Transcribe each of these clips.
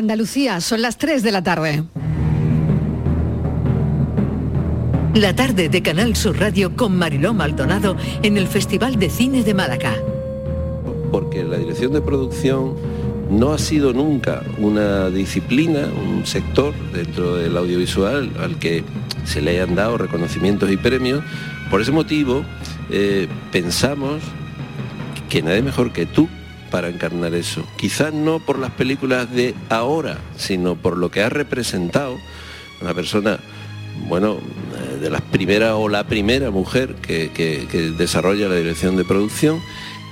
Andalucía, son las 3 de la tarde. La tarde de Canal Sur Radio con Mariló Maldonado en el Festival de Cine de Málaga. Porque la dirección de producción no ha sido nunca una disciplina, un sector dentro del audiovisual al que se le hayan dado reconocimientos y premios. Por ese motivo, eh, pensamos que nadie mejor que tú para encarnar eso. Quizás no por las películas de ahora, sino por lo que ha representado una persona, bueno, eh, de las primeras o la primera mujer que, desarrolla la dirección de producción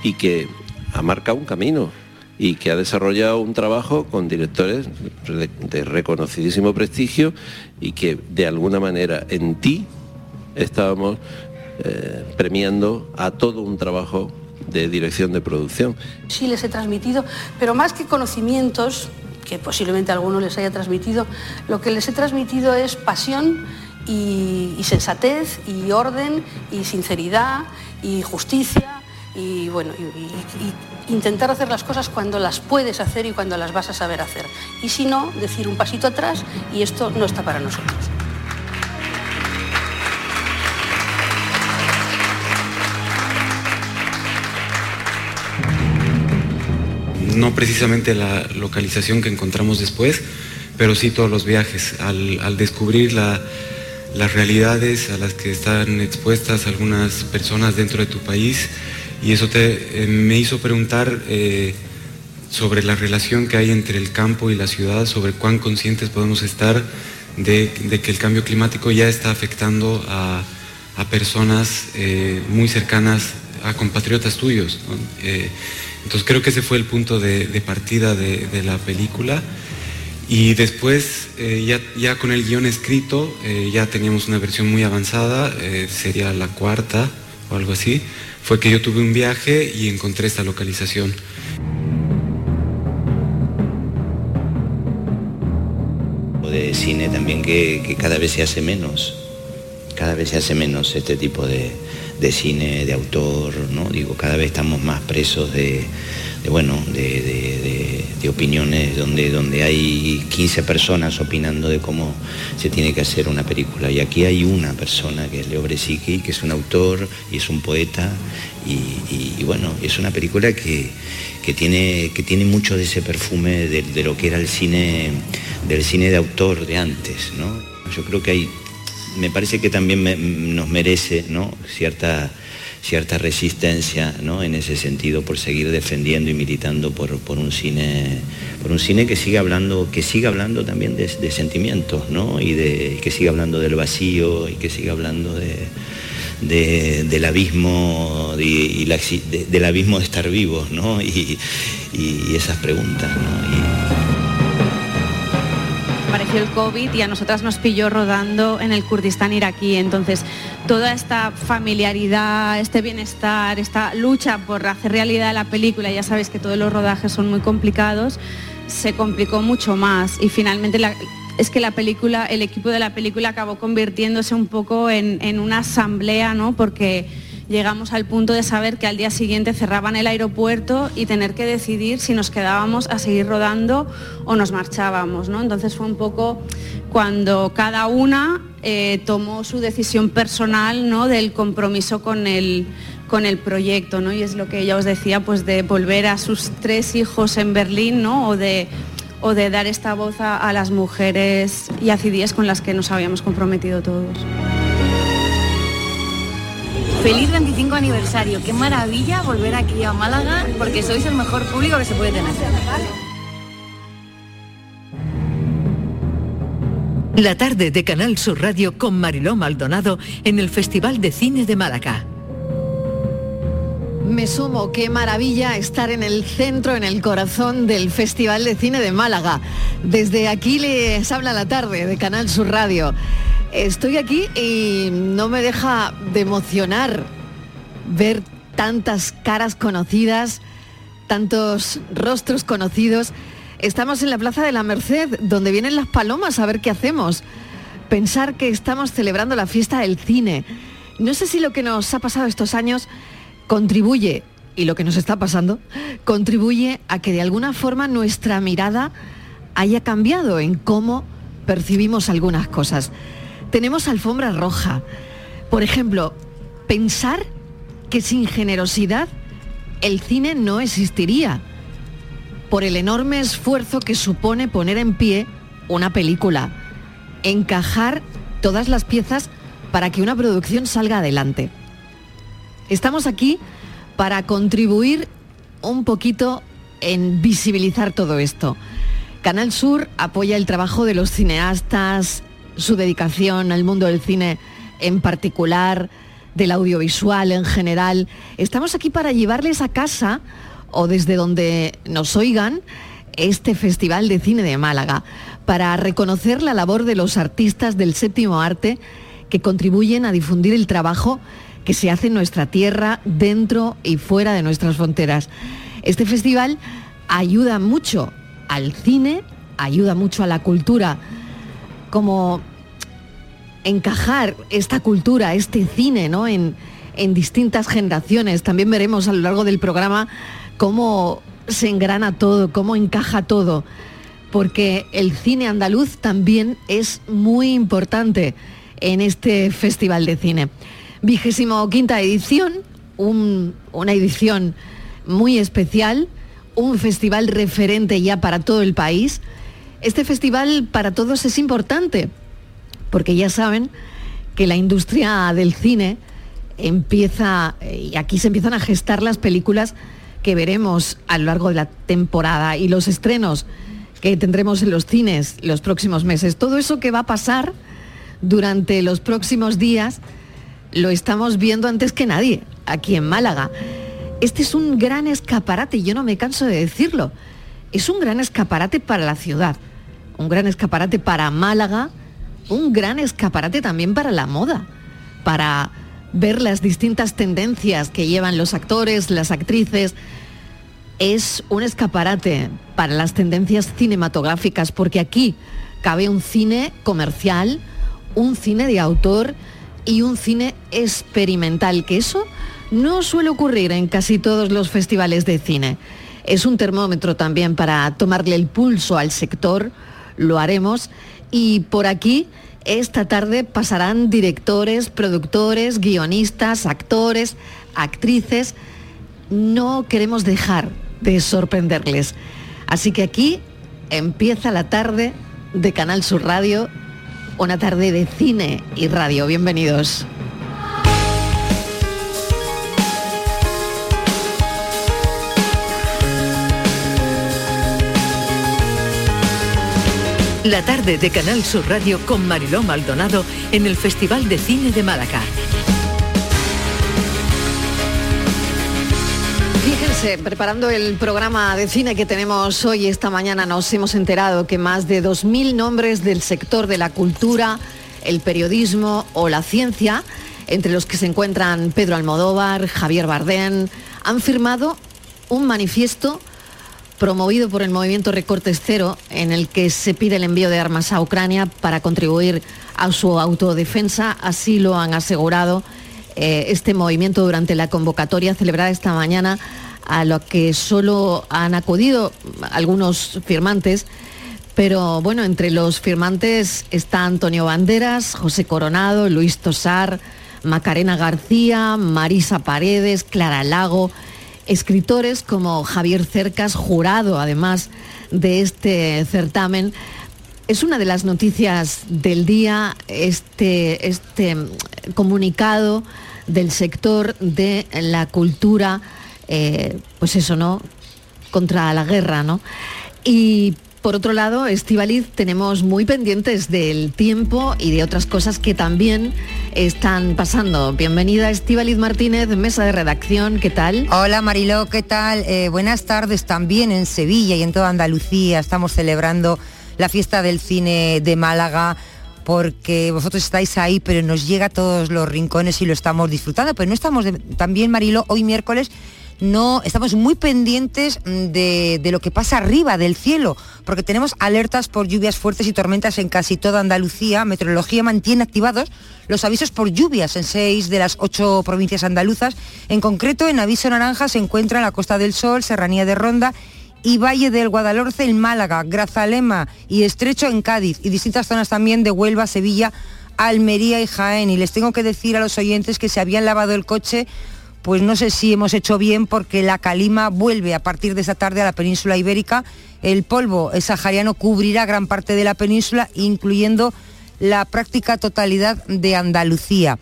y que ha marcado un camino y que ha desarrollado un trabajo con directores de, reconocidísimo prestigio y que de alguna manera en ti estábamos eh, premiando a todo un trabajo de dirección de producción. Sí les he transmitido, pero más que conocimientos, que posiblemente a algunos les haya transmitido, lo que les he transmitido es pasión y, sensatez y orden y sinceridad y justicia y bueno, intentar hacer las cosas cuando las puedes hacer y cuando las vas a saber hacer. Y si no, decir un pasito atrás y esto no está para nosotros. No precisamente la localización que encontramos después, pero sí todos los viajes, al, descubrir las realidades a las que están expuestas algunas personas dentro de tu país y eso eh, me hizo preguntar eh, sobre la relación que hay entre el campo y la ciudad, sobre cuán conscientes podemos estar de, que el cambio climático ya está afectando a, personas eh, muy cercanas a compatriotas tuyos. Entonces creo que ese fue el punto de, partida de, la película. Y después, eh, ya, con el guion escrito, eh, ya teníamos una versión muy avanzada, eh, sería la cuarta o algo así. Fue que yo tuve un viaje y encontré esta localización. De cine también que cada vez se hace menos, cada vez se hace menos este tipo de, de cine, de autor, ¿no? Digo, cada vez estamos más presos de, bueno, de, opiniones donde, donde hay 15 personas opinando de cómo se tiene que hacer una película. Y aquí hay una persona que es Leo Bresicki, que es un autor y es un poeta. Y, bueno, es una película que, tiene, que tiene mucho de ese perfume de, lo que era el cine, del cine de autor de antes, ¿no? Yo creo que hay me parece que también nos merece cierta, cierta resistencia ¿no? en ese sentido por seguir defendiendo y militando por, un cine por un cine que siga hablando que siga hablando también de, sentimientos ¿no? y de que siga hablando del vacío y que siga hablando de, del abismo y, del abismo de estar vivos ¿no? y, esas preguntas apareció el COVID y a nosotras nos pilló rodando en el Kurdistán iraquí. Entonces, toda esta familiaridad, este bienestar, esta lucha por hacer realidad la película, ya sabéis que todos los rodajes son muy complicados, se complicó mucho más y finalmente es que la película, el equipo de la película acabó convirtiéndose un poco en, en una asamblea, ¿no? Porque llegamos al punto de saber que al día siguiente cerraban el aeropuerto y tener que decidir si nos quedábamos a seguir rodando o nos marchábamos. ¿no? Entonces fue un poco cuando cada una eh, tomó su decisión personal ¿no? del compromiso con el, con el proyecto. ¿no? Y es lo que ella os decía, pues de volver a sus tres hijos en Berlín ¿no? o de o de dar esta voz a, a las mujeres y acidíes con las que nos habíamos comprometido todos. Feliz 25 aniversario, qué maravilla volver aquí a Málaga porque sois el mejor público que se puede tener. La tarde de Canal Sur Radio con Mariló Maldonado en el Festival de Cine de Málaga. Me sumo, qué maravilla estar en el centro, en el corazón del Festival de Cine de Málaga. Desde aquí les habla la tarde de Canal Sur Radio. Estoy aquí y no me deja de emocionar ver tantas caras conocidas, tantos rostros conocidos. Estamos en la Plaza de la Merced, donde vienen las palomas a ver qué hacemos. Pensar que estamos celebrando la fiesta del cine. No sé si lo que nos ha pasado estos años contribuye, y lo que nos está pasando, contribuye a que de alguna forma nuestra mirada haya cambiado en cómo percibimos algunas cosas. Tenemos alfombra roja. Por ejemplo, pensar que sin generosidad el cine no existiría por el enorme esfuerzo que supone poner en pie una película, encajar todas las piezas para que una producción salga adelante. Estamos aquí para contribuir un poquito en visibilizar todo esto. Canal Sur apoya el trabajo de los cineastas, su dedicación al mundo del cine en particular, del audiovisual en general. Estamos aquí para llevarles a casa o desde donde nos oigan este Festival de Cine de Málaga, para reconocer la labor de los artistas del séptimo arte que contribuyen a difundir el trabajo que se hace en nuestra tierra, dentro y fuera de nuestras fronteras. Este festival ayuda mucho al cine, ayuda mucho a la cultura, como encajar esta cultura, este cine, ¿no? En, en distintas generaciones. También veremos a lo largo del programa cómo se engrana todo, cómo encaja todo, porque el cine andaluz también es muy importante en este Festival de Cine. Vigésimo quinta edición, una edición muy especial, un festival referente ya para todo el país. Este festival para todos es importante, porque ya saben que la industria del cine empieza, y aquí se empiezan a gestar las películas que veremos a lo largo de la temporada y los estrenos que tendremos en los cines los próximos meses. Todo eso que va a pasar durante los próximos días lo estamos viendo antes que nadie aquí en Málaga. Este es un gran escaparate, yo no me canso de decirlo. Es un gran escaparate para la ciudad, un gran escaparate para Málaga, un gran escaparate también para la moda, para ver las distintas tendencias que llevan los actores, las actrices. Es un escaparate para las tendencias cinematográficas, porque aquí cabe un cine comercial, un cine de autor y un cine experimental, que eso no suele ocurrir en casi todos los festivales de cine. Es un termómetro también para tomarle el pulso al sector, lo haremos, y por aquí esta tarde pasarán directores, productores, guionistas, actores, actrices. No queremos dejar de sorprenderles. Así que aquí empieza la tarde de Canal Sur Radio, una tarde de cine y radio. Bienvenidos. La tarde de Canal Sur Radio con Mariló Maldonado en el Festival de Cine de Málaga. Fíjense, preparando el programa de cine que tenemos hoy, esta mañana, nos hemos enterado que más de 2.000 nombres del sector de la cultura, el periodismo o la ciencia, entre los que se encuentran Pedro Almodóvar, Javier Bardén, han firmado un manifiesto promovido por el movimiento Recortes Cero, en el que se pide el envío de armas a Ucrania para contribuir a su autodefensa. Así lo han asegurado eh, este movimiento durante la convocatoria celebrada esta mañana, a lo que solo han acudido algunos firmantes. Pero bueno, entre los firmantes está Antonio Banderas, José Coronado, Luis Tosar, Macarena García, Marisa Paredes, Clara Lago, escritores como Javier Cercas, jurado además de este certamen. Es una de las noticias del día este, este comunicado del sector de la cultura, eh, pues eso, ¿no? Contra la guerra, ¿no? Y por otro lado, Estivaliz, tenemos muy pendientes del tiempo y de otras cosas que también están pasando. Bienvenida Estivaliz Martínez, mesa de redacción, ¿qué tal? Hola Mariló, ¿qué tal? Eh, buenas tardes también en Sevilla y en toda Andalucía. Estamos celebrando la fiesta del cine de Málaga porque vosotros estáis ahí, pero nos llega a todos los rincones y lo estamos disfrutando. Pero no estamos también, Marilo, hoy miércoles no estamos muy pendientes mm, de, lo que pasa arriba del cielo, porque tenemos alertas por lluvias fuertes y tormentas en casi toda Andalucía. Meteorología mantiene activados los avisos por lluvias en seis de las ocho provincias andaluzas. En concreto, en aviso naranja se encuentra la Costa del Sol, Serranía de Ronda y Valle del Guadalhorce en Málaga, Grazalema y Estrecho en Cádiz y distintas zonas también de Huelva, Sevilla, Almería y Jaén. Y les tengo que decir a los oyentes que se habían lavado el coche pues no sé si hemos hecho bien porque la calima vuelve a partir de esta tarde a la península ibérica. El polvo sahariano cubrirá gran parte de la península, incluyendo la práctica totalidad de Andalucía.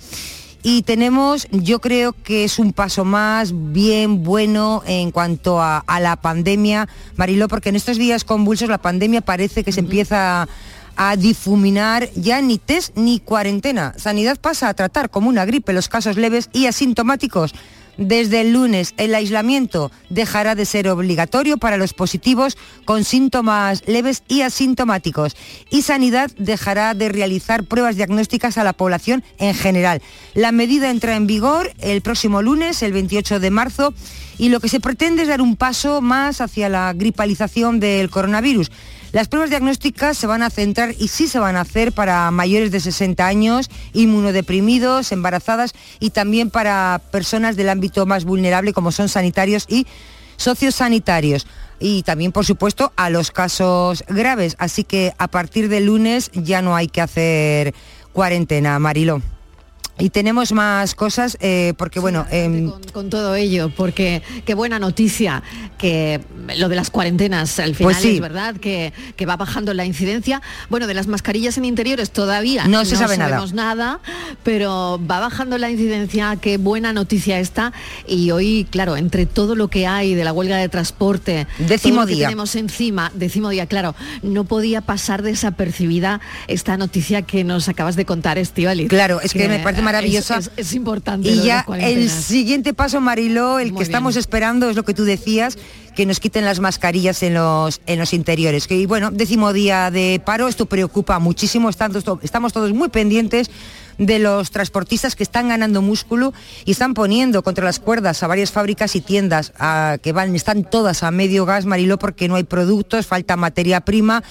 Y tenemos, yo creo que es un paso más bien bueno en cuanto a, la pandemia, Mariló, porque en estos días convulsos la pandemia parece que se empieza a difuminar ya ni test ni cuarentena. Sanidad pasa a tratar como una gripe los casos leves y asintomáticos. Desde el lunes, el aislamiento dejará de ser obligatorio para los positivos con síntomas leves y asintomáticos y Sanidad dejará de realizar pruebas diagnósticas a la población en general. La medida entra en vigor el próximo lunes, el 28 de marzo, y lo que se pretende es dar un paso más hacia la gripalización del coronavirus. Las pruebas diagnósticas se van a centrar y sí se van a hacer para mayores de 60 años, inmunodeprimidos, embarazadas y también para personas del ámbito más vulnerable como son sanitarios y sociosanitarios y también, por supuesto, a los casos graves. Así que a partir del lunes ya no hay que hacer cuarentena, Marilo. Y tenemos más cosas eh, porque, bueno... Em, con, todo ello, porque qué buena noticia que lo de las cuarentenas al final pues es verdad, que, va bajando la incidencia. Bueno, de las mascarillas en interiores todavía no, se sabe sabemos nada. pero va bajando la incidencia, qué buena noticia está. Y hoy, claro, entre todo lo que hay de la huelga de transporte, décimo día. que tenemos encima, décimo día, claro, no podía pasar desapercibida esta noticia que nos acabas de contar, Estivali. Claro, es que me parece maravillosa. Es, importante. Y ya el siguiente paso, Mariló, el que estamos esperando es lo que tú decías, que nos quiten las mascarillas en los, en los interiores. Que bueno, décimo día de paro, esto preocupa muchísimo, estamos, estamos todos muy pendientes de los transportistas que están ganando músculo y están poniendo contra las cuerdas a varias fábricas y tiendas que van, están todas a medio gas, Mariló, porque no hay productos, falta materia prima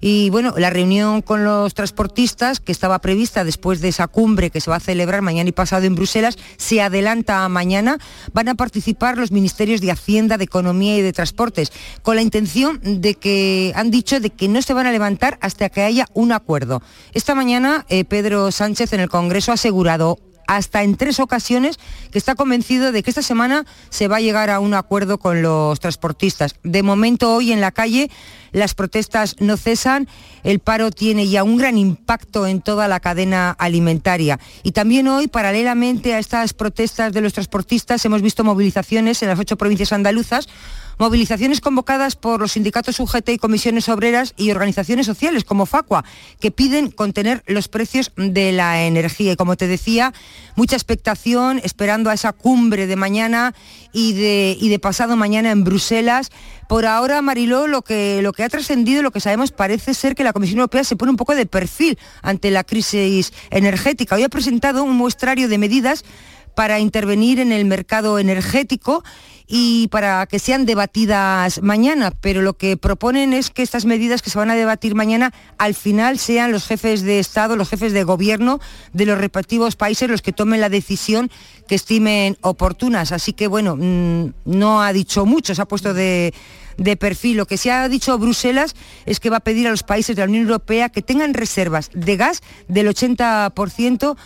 y bueno, la reunión con los transportistas, que estaba prevista después de esa cumbre que se va a celebrar mañana y pasado en Bruselas, se adelanta a mañana. Van a participar los ministerios de Hacienda, de Economía y de Transportes, con la intención de que han dicho de que no se van a levantar hasta que haya un acuerdo. Esta mañana eh, Pedro Sánchez en el Congreso ha asegurado hasta en tres ocasiones que está convencido de que esta semana se va a llegar a un acuerdo con los transportistas. De momento hoy en la calle las protestas no cesan, el paro tiene ya un gran impacto en toda la cadena alimentaria. Y también hoy, paralelamente a estas protestas de los transportistas, hemos visto movilizaciones en las ocho provincias andaluzas Movilizaciones convocadas por los sindicatos UGT y comisiones obreras y organizaciones sociales como Facua, que piden contener los precios de la energía. Y como te decía, mucha expectación esperando a esa cumbre de mañana y de, de pasado mañana en Bruselas. Por ahora, Mariló, lo que, lo que ha trascendido, lo que sabemos, parece ser que la Comisión Europea se pone un poco de perfil ante la crisis energética. Hoy ha presentado un muestrario de medidas para intervenir en el mercado energético y para que sean debatidas mañana, pero lo que proponen es que estas medidas que se van a debatir mañana al final sean los jefes de Estado, los jefes de gobierno de los respectivos países los que tomen la decisión que estimen oportunas. Así que bueno, mm, no ha dicho mucho, se ha puesto de, de perfil. Lo que se ha dicho Bruselas es que va a pedir a los países de la Unión Europea que tengan reservas de gas del 80%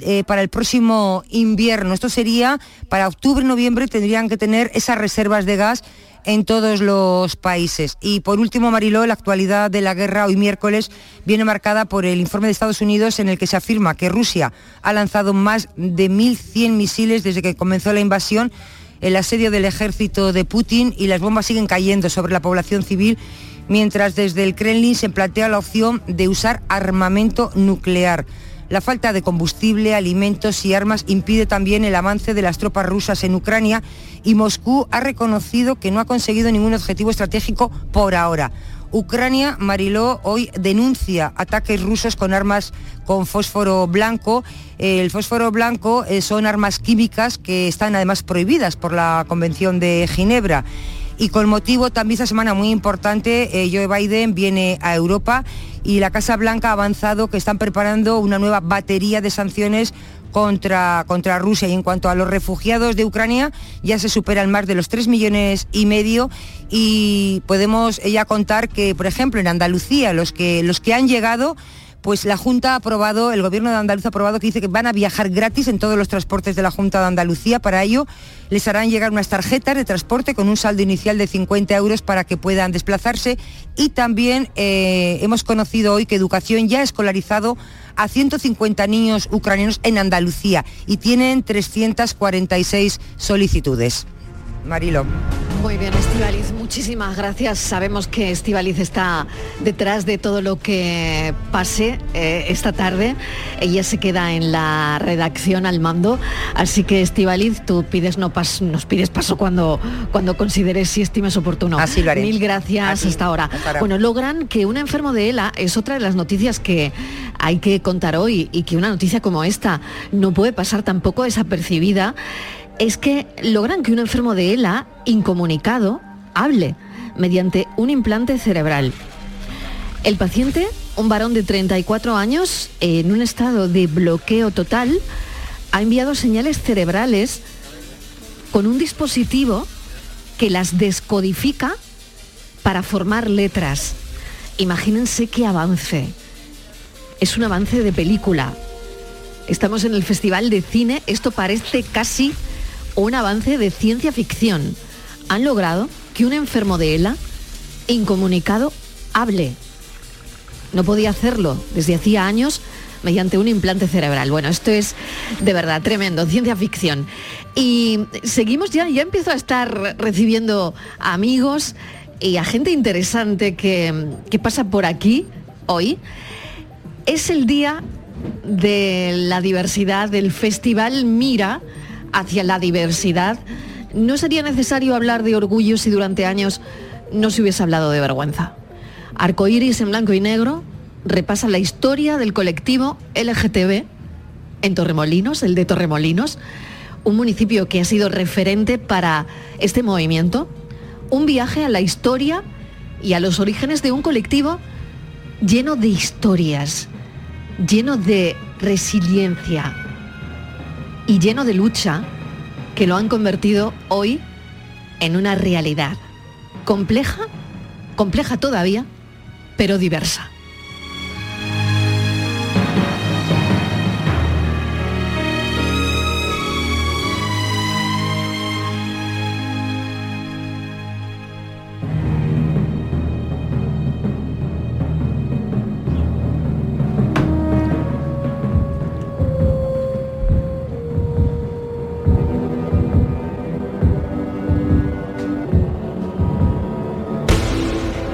eh, para el próximo invierno. Esto sería para octubre, noviembre tendrían que tener esas reservas de gas en todos los países. Y por último, Mariló, la actualidad de la guerra hoy miércoles viene marcada por el informe de Estados Unidos en el que se afirma que Rusia ha lanzado más de 1.100 misiles desde que comenzó la invasión el asedio del ejército de Putin y las bombas siguen cayendo sobre la población civil, mientras desde el Kremlin se plantea la opción de usar armamento nuclear. La falta de combustible, alimentos y armas impide también el avance de las tropas rusas en Ucrania y Moscú ha reconocido que no ha conseguido ningún objetivo estratégico por ahora. Ucrania, Mariló, hoy denuncia ataques rusos con armas con fósforo blanco. El fósforo blanco eh, son armas químicas que están además prohibidas por la Convención de Ginebra. Y con motivo también esta semana muy importante, eh, Joe Biden viene a Europa y la Casa Blanca ha avanzado que están preparando una nueva batería de sanciones contra, contra Rusia. Y en cuanto a los refugiados de Ucrania ya se supera el mar de los 3 millones y medio. Y podemos ya contar que, por ejemplo, en Andalucía los que, los que han llegado pues la Junta ha aprobado, el Gobierno de Andalucía ha aprobado que dice que van a viajar gratis en todos los transportes de la Junta de Andalucía. Para ello les harán llegar unas tarjetas de transporte con un saldo inicial de 50 euros para que puedan desplazarse. Y también eh, hemos conocido hoy que Educación ya ha escolarizado a 150 niños ucranianos en Andalucía y tienen 346 solicitudes. Marilo. Muy bien, Estivaliz, muchísimas gracias. Sabemos que Estivaliz está detrás de todo lo que pase eh, esta tarde. Ella se queda en la redacción al mando, así que Estivaliz, tú pides no pas, nos pides paso cuando, cuando consideres si estimes oportuno. Así lo haré. Mil gracias hasta ahora. Bueno, logran que un enfermo de ELA es otra de las noticias que hay que contar hoy y que una noticia como esta no puede pasar tampoco desapercibida es que logran que un enfermo de ELA, incomunicado, hable mediante un implante cerebral. El paciente, un varón de 34 años, en un estado de bloqueo total, ha enviado señales cerebrales con un dispositivo que las descodifica para formar letras. Imagínense qué avance. Es un avance de película. Estamos en el Festival de Cine, esto parece casi un avance de ciencia ficción. Han logrado que un enfermo de ELA, incomunicado, hable. No podía hacerlo desde hacía años mediante un implante cerebral. Bueno, esto es de verdad tremendo, ciencia ficción. Y seguimos ya, ya empiezo a estar recibiendo amigos y a gente interesante que, que pasa por aquí hoy. Es el día de la diversidad del Festival Mira, hacia la diversidad, no sería necesario hablar de orgullo si durante años no se hubiese hablado de vergüenza. Arcoíris en blanco y negro repasa la historia del colectivo LGTB en Torremolinos, el de Torremolinos, un municipio que ha sido referente para este movimiento, un viaje a la historia y a los orígenes de un colectivo lleno de historias, lleno de resiliencia, y lleno de lucha que lo han convertido hoy en una realidad compleja, compleja todavía, pero diversa.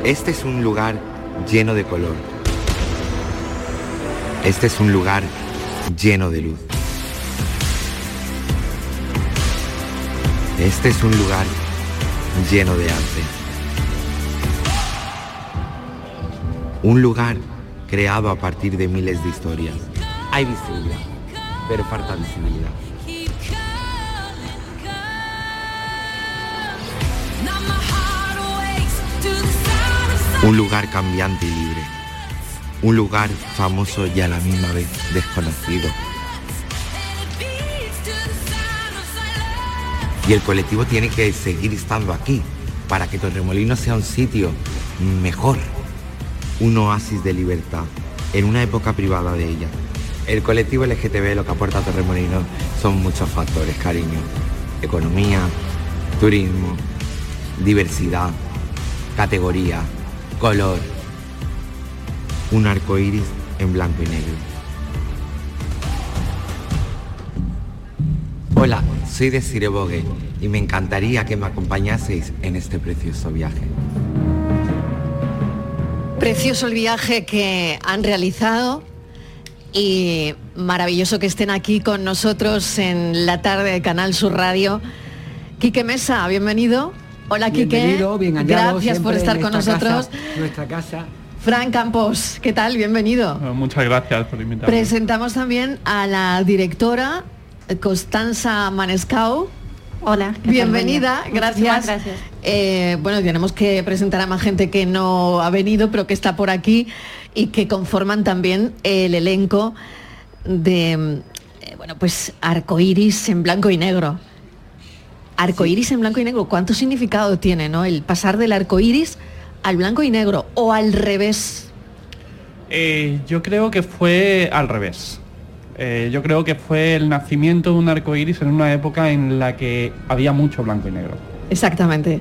Este es un lugar lleno de color. Este es un lugar lleno de luz. Este es un lugar lleno de arte. Un lugar creado a partir de miles de historias. Hay visibilidad, pero falta visibilidad. Un lugar cambiante y libre. Un lugar famoso y a la misma vez desconocido. Y el colectivo tiene que seguir estando aquí para que Torremolinos sea un sitio mejor, un oasis de libertad en una época privada de ella. El colectivo LGTB lo que aporta a Torremolinos son muchos factores, cariño. Economía, turismo, diversidad, categoría, color. Un arco iris en blanco y negro. Hola, soy de Bogue y me encantaría que me acompañaseis en este precioso viaje. Precioso el viaje que han realizado y maravilloso que estén aquí con nosotros en la tarde de Canal Sur Radio. Quique Mesa, bienvenido. Hola Quique. Bien Gracias por estar con nosotros. nuestra casa. Fran Campos, ¿qué tal? Bienvenido. Muchas gracias por invitarme. Presentamos también a la directora Constanza Manescau. Hola. Bienvenida, gracias. Eh, bueno, tenemos que presentar a más gente que no ha venido, pero que está por aquí y que conforman también el elenco de, eh, bueno, pues arcoíris en blanco y negro. Arcoíris en blanco y negro, ¿cuánto significado tiene, no? El pasar del arcoíris al blanco y negro o al revés. Eh, yo creo que fue al revés. Eh, yo creo que fue el nacimiento de un arco iris en una época en la que había mucho blanco y negro. Exactamente.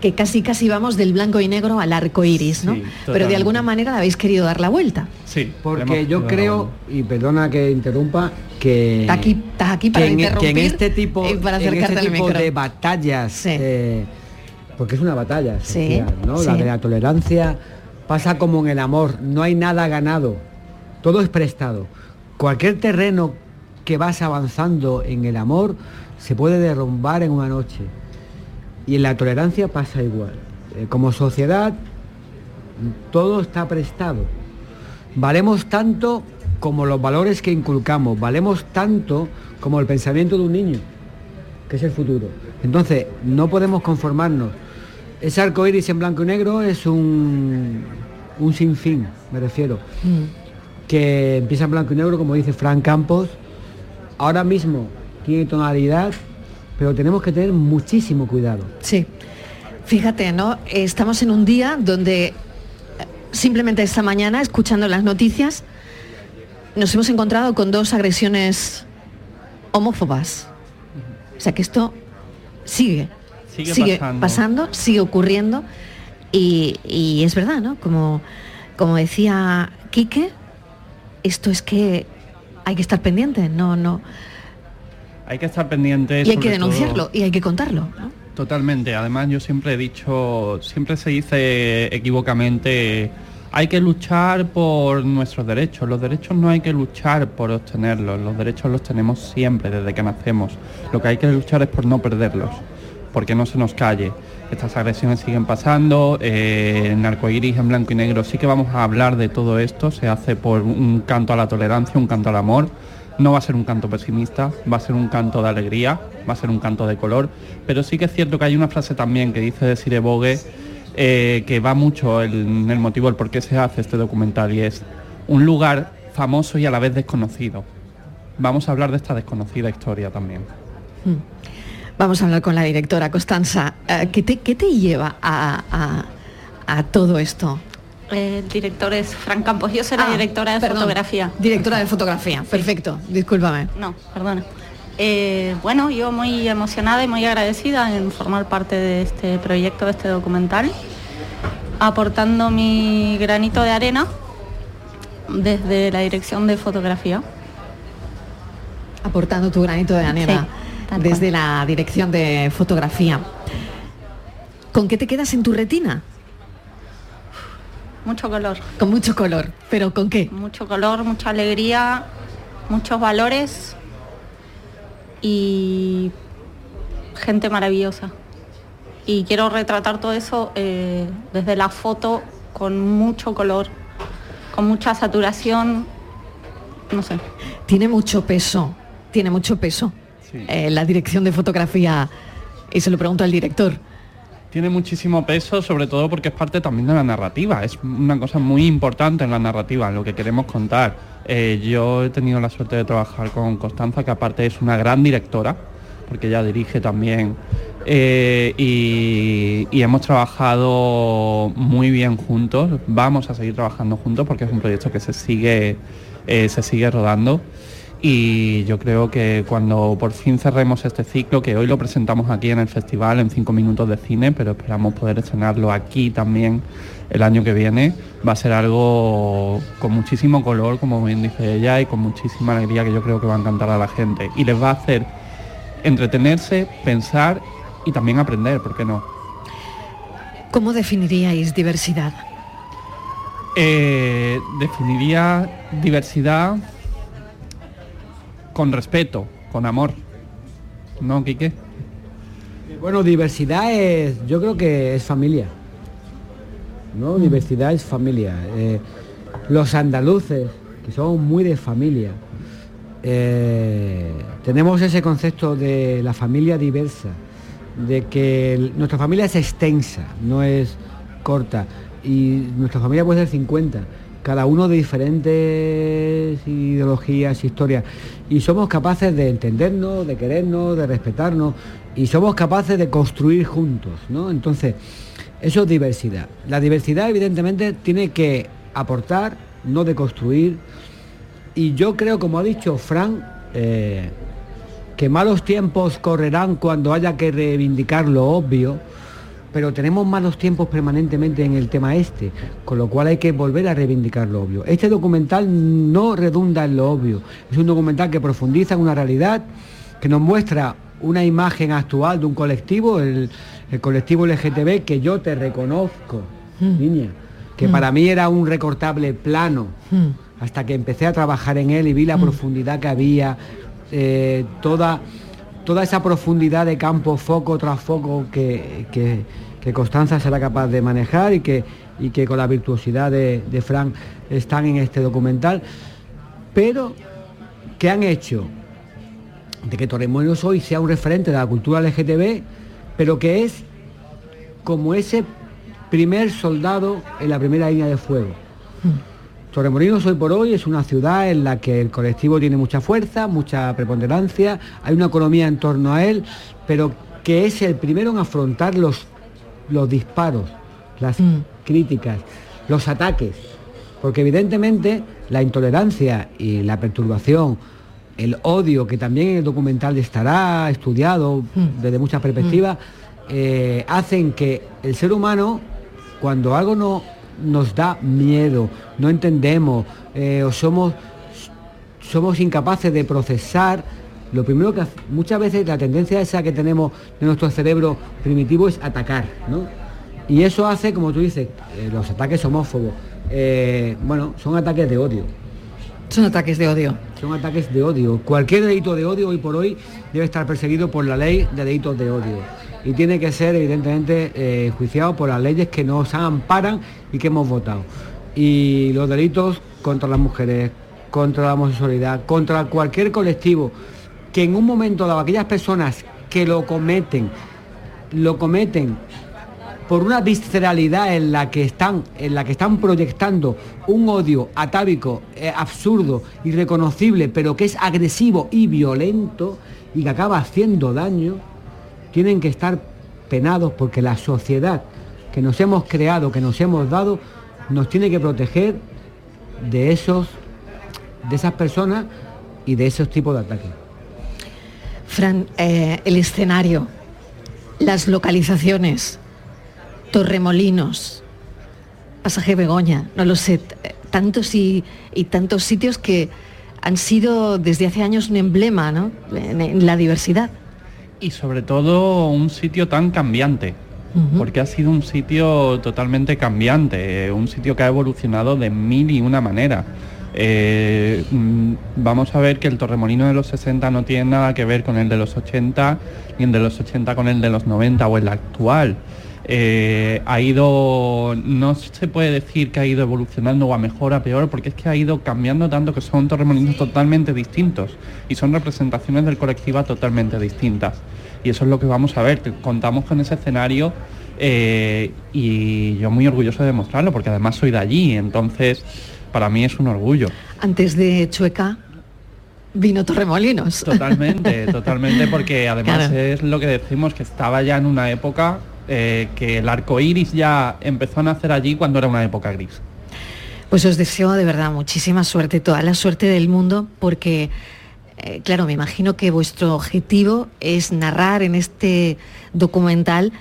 Que casi casi vamos del blanco y negro al arco iris, ¿no? Sí, Pero de alguna manera le habéis querido dar la vuelta. Sí. Porque yo creo, y perdona que interrumpa, que, Está aquí, estás aquí para que, en, interrumpir que en este tipo, y para en este tipo de batallas, eh, porque es una batalla, Sí, social, ¿no? La de la tolerancia pasa como en el amor, no hay nada ganado, todo es prestado. Cualquier terreno que vas avanzando en el amor se puede derrumbar en una noche. Y en la tolerancia pasa igual. Eh, como sociedad, todo está prestado. Valemos tanto como los valores que inculcamos, valemos tanto como el pensamiento de un niño, que es el futuro. Entonces, no podemos conformarnos. Ese arco iris en blanco y negro es un, un sinfín, me refiero, que empieza en blanco y negro, como dice Frank Campos. Ahora mismo tiene tonalidad, pero tenemos que tener muchísimo cuidado. Sí. Fíjate, ¿no? Estamos en un día donde eh, simplemente esta mañana, escuchando las noticias, nos hemos encontrado con dos agresiones homófobas. O sea que esto sigue. Sigue pasando. sigue ocurriendo. Y, y es verdad, ¿no? Como, como decía Quique, esto es que hay que estar pendiente, no, no. Hay que estar pendiente. Y hay que todo- denunciarlo y hay que contarlo. ¿no? Totalmente. Además, yo siempre he dicho, siempre se dice equivocamente, hay que luchar por nuestros derechos. Los derechos no hay que luchar por obtenerlos. Los derechos los tenemos siempre desde que nacemos. Lo que hay que luchar es por no perderlos, porque no se nos calle. Estas agresiones siguen pasando, eh, en blanco y negro sí que vamos a hablar de todo esto, se hace por un canto a la tolerancia, un canto al amor, no va a ser un canto pesimista, va a ser un canto de alegría, va a ser un canto de color, pero sí que es cierto que hay una frase también que dice Desire Bogue eh, que va mucho el- en el motivo del por qué se hace este documental y es un lugar famoso y a la vez desconocido. Vamos a hablar de esta desconocida historia también. Vamos a hablar con la directora Constanza. Eh, ¿Qué te, lleva a todo esto? El director es Fran Campos, yo soy la Ah, directora de perdón. fotografía. Directora de fotografía, perfecto, discúlpame. No, perdona. Eh, bueno, yo muy emocionada y muy agradecida en formar parte de este proyecto, de este documental, aportando mi granito de arena desde la dirección de fotografía. Aportando tu granito de arena desde la dirección de fotografía. ¿Con qué te quedas en tu retina? Mucho color. Con mucho color, pero ¿con qué? Mucho color, mucha alegría, muchos valores y gente maravillosa. Y quiero retratar todo eso eh, desde la foto con mucho color, con mucha saturación, no sé. Tiene mucho peso, tiene mucho peso eh, la dirección de fotografía. Y se lo pregunto al director. Tiene muchísimo peso, sobre todo porque es parte también de la narrativa. Es una cosa muy importante en la narrativa, en lo que queremos contar. Eh, yo he tenido la suerte de trabajar con Constanza, que aparte es una gran directora, porque ella dirige también. eh, y, hemos trabajado muy bien juntos. Vamos a seguir trabajando juntos porque es un proyecto que se sigue, eh, se sigue rodando. Y yo creo que cuando por fin cerremos este ciclo, que hoy lo presentamos aquí en el festival en cinco minutos de cine, pero esperamos poder estrenarlo aquí también el año que viene, va a ser algo con muchísimo color, como bien dice ella, y con muchísima alegría que yo creo que va a encantar a la gente. Y les va a hacer entretenerse, pensar y también aprender, ¿por qué no? ¿Cómo definiríais diversidad? Eh, definiría diversidad con respeto, con amor. ¿No, Quique? Bueno, diversidad es, yo creo que es familia. ¿No? Diversidad es familia. Eh, los andaluces, que son muy de familia, eh, tenemos ese concepto de la familia diversa, de que nuestra familia es extensa, no es corta, y nuestra familia puede ser 50, cada uno de diferentes ideologías, historias, y somos capaces de entendernos, de querernos, de respetarnos, y somos capaces de construir juntos, ¿no? Entonces, eso es diversidad. La diversidad evidentemente tiene que aportar, no de construir, y yo creo, como ha dicho Fran, eh, que malos tiempos correrán cuando haya que reivindicar lo obvio, pero tenemos malos tiempos permanentemente en el tema este, con lo cual hay que volver a reivindicar lo obvio. Este documental no redunda en lo obvio, es un documental que profundiza en una realidad, que nos muestra una imagen actual de un colectivo, el, colectivo LGTB, que yo te reconozco, mm. niña, que mm. para mí era un recortable plano. Mm hasta que empecé a trabajar en él y vi la profundidad que había, eh, toda, toda esa profundidad de campo, foco tras foco que, Constanza será capaz de manejar y que, y que con la virtuosidad de, Frank están en este documental, pero que han hecho de que Torremolinos hoy sea un referente de la cultura LGTB, pero que es como ese primer soldado en la primera línea de fuego. Torremolinos hoy por hoy es una ciudad en la que el colectivo tiene mucha fuerza, mucha preponderancia, hay una economía en torno a él, pero que es el primero en afrontar los, los disparos, las mm. críticas, los ataques, porque evidentemente la intolerancia y la perturbación, el odio, que también en el documental estará estudiado mm. desde muchas perspectivas, mm. eh, hacen que el ser humano, cuando algo no nos da miedo, no entendemos eh, o somos, somos incapaces de procesar, lo primero que muchas veces la tendencia esa que tenemos de nuestro cerebro primitivo es atacar, ¿no? Y eso hace, como tú dices, eh, los ataques homófobos, eh, bueno, son ataques de odio. Son ataques de odio. Son ataques de odio. Cualquier delito de odio hoy por hoy debe estar perseguido por la ley de delitos de odio y tiene que ser evidentemente eh, juiciado por las leyes que nos amparan y que hemos votado. Y los delitos contra las mujeres, contra la homosexualidad, contra cualquier colectivo que en un momento dado aquellas personas que lo cometen, lo cometen por una visceralidad en la que están, en la que están proyectando un odio atávico, eh, absurdo, irreconocible, pero que es agresivo y violento y que acaba haciendo daño, tienen que estar penados porque la sociedad que nos hemos creado, que nos hemos dado, nos tiene que proteger de esos de esas personas y de esos tipos de ataques. Fran, eh, el escenario, las localizaciones, Torremolinos, Pasaje Begoña, no lo sé, tantos y, tantos sitios que han sido desde hace años un emblema ¿no? en la diversidad y sobre todo un sitio tan cambiante, porque ha sido un sitio totalmente cambiante, un sitio que ha evolucionado de mil y una manera. Eh, mm, vamos a ver que el Torremolino de los 60 no tiene nada que ver con el de los 80, ni el de los 80 con el de los 90 o el actual. Eh, ha ido, no se puede decir que ha ido evolucionando o a mejor, a peor, porque es que ha ido cambiando tanto que son torremolinos totalmente distintos y son representaciones del colectivo totalmente distintas. Y eso es lo que vamos a ver, contamos con ese escenario eh, y yo muy orgulloso de demostrarlo, porque además soy de allí, entonces para mí es un orgullo. Antes de Chueca, vino Torremolinos. Totalmente, totalmente, porque además es lo que decimos, que estaba ya en una época eh, que el arco iris ya empezó a nacer allí cuando era una época gris. Pues os deseo de verdad muchísima suerte, toda la suerte del mundo, porque, eh, claro, me imagino que vuestro objetivo es narrar en este documental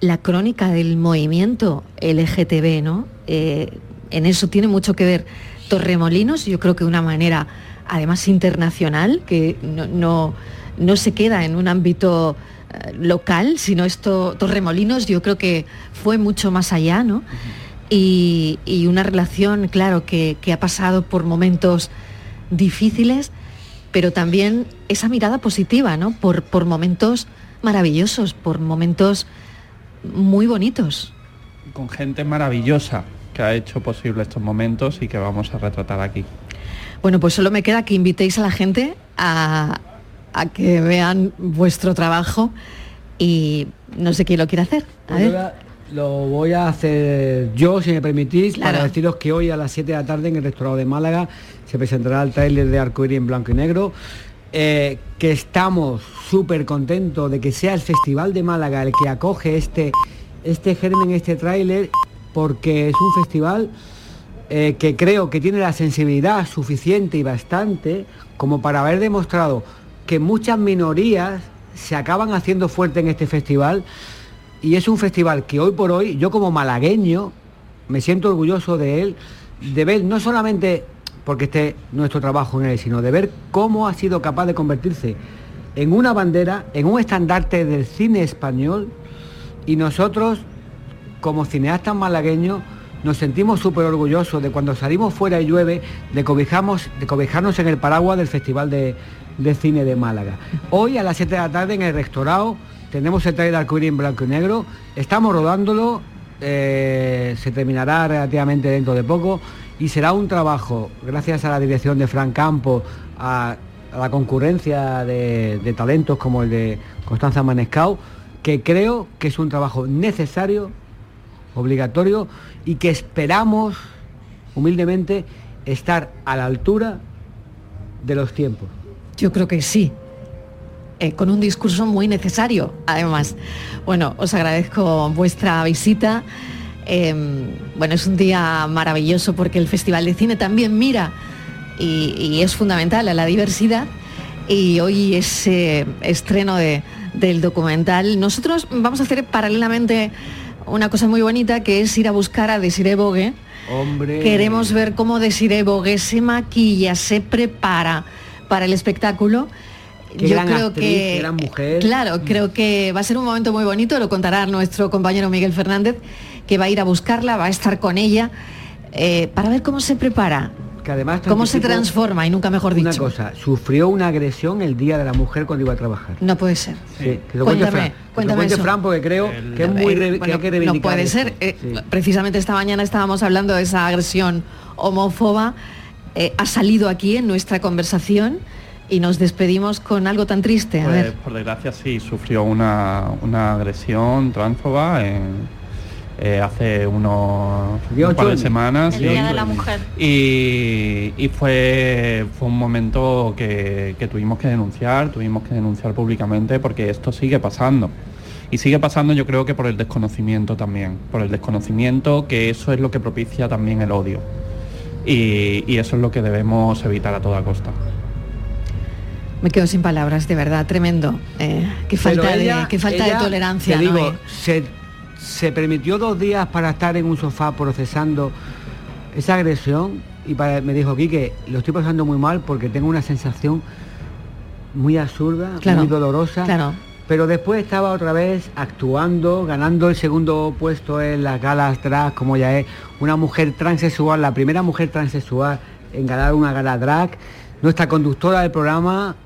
la crónica del movimiento LGTB, ¿no? Eh, en eso tiene mucho que ver Torremolinos, yo creo que de una manera además internacional, que no, no se queda en un ámbito local, sino esto, Torremolinos, yo creo que fue mucho más allá, ¿no? y, una relación, claro, que, ha pasado por momentos difíciles, pero también esa mirada positiva, ¿no? Por, por momentos maravillosos, por momentos muy bonitos. Con gente maravillosa, que ha hecho posible estos momentos y que vamos a retratar aquí. Bueno, pues solo me queda que invitéis a la gente a, a que vean vuestro trabajo y no sé quién lo quiere hacer. A Pues ver. Lo voy a hacer yo, si me permitís, Claro. para deciros que hoy a las 7 de la tarde en el restaurado de Málaga se presentará el tráiler de Arcoíris en blanco y negro. eh, que estamos súper contentos de que sea el Festival de Málaga el que acoge este, este germen, este tráiler, porque es un festival eh, que creo que tiene la sensibilidad suficiente y bastante como para haber demostrado que muchas minorías se acaban haciendo fuerte en este festival. Y es un festival que hoy por hoy yo como malagueño me siento orgulloso de él, de ver no solamente porque esté nuestro trabajo en él, sino de ver cómo ha sido capaz de convertirse en una bandera, en un estandarte del cine español. Y nosotros como cineastas malagueños nos sentimos súper orgullosos de cuando salimos fuera y llueve, de, de cobijarnos en el paraguas del Festival de, de Cine de Málaga. Hoy a las 7 de la tarde en el restaurado tenemos el trailer de en blanco y negro, estamos rodándolo, eh, se terminará relativamente dentro de poco y será un trabajo, gracias a la dirección de Fran Campo, a, a la concurrencia de, de talentos como el de Constanza Manescau, que creo que es un trabajo necesario obligatorio y que esperamos humildemente estar a la altura de los tiempos. Yo creo que sí. Eh, con un discurso muy necesario, además. Bueno, os agradezco vuestra visita. Eh, bueno, es un día maravilloso porque el Festival de Cine también mira y, y es fundamental a la diversidad. Y hoy es eh, estreno de- del documental. Nosotros vamos a hacer paralelamente una cosa muy bonita que es ir a buscar a Desiree Bogue. Hombre. Queremos ver cómo Desiree Bogue se maquilla, se prepara para el espectáculo. Qué gran actriz, qué gran mujer. Claro, creo que va a ser un momento muy bonito, lo contará nuestro compañero Miguel Fernández, que va a ir a buscarla, va a estar con ella, eh, para ver cómo se prepara, Que además cómo se transforma, y nunca mejor dicho. Una cosa, sufrió una agresión el día de la mujer cuando iba a trabajar. No puede ser. Sí, que lo cuente Cuéntame, Fran. Que lo cuéntame eso. Fran porque creo que es muy que hay que reivindicar No puede esto. ser. eh, Precisamente esta mañana estábamos hablando de esa agresión homófoba. Eh, ha salido aquí en nuestra conversación y nos despedimos con algo tan triste. A Pues, ver. por desgracia sí, sufrió una, una agresión transfoba en- eh, hace unos un par de semanas. El sí. Día de la Mujer. Y, y fue, fue un momento que, que tuvimos que denunciar, tuvimos que denunciar públicamente porque esto sigue pasando. Y sigue pasando yo creo que por el desconocimiento también, por el desconocimiento que eso es lo que propicia también el odio. Y, y eso es lo que debemos evitar a toda costa. Me quedo sin palabras, de verdad, tremendo. Eh, qué falta, ella- de, qué falta ella, de tolerancia. Te ¿no? digo, Eh, se, se permitió dos días para estar en un sofá procesando esa agresión y para- me dijo que lo estoy pasando muy mal porque tengo una sensación muy absurda, Claro, muy dolorosa. claro. Pero después estaba otra vez actuando, ganando el segundo puesto en las galas drag, como ya es una mujer transexual, la primera mujer transexual en ganar una gala drag, nuestra conductora del programa,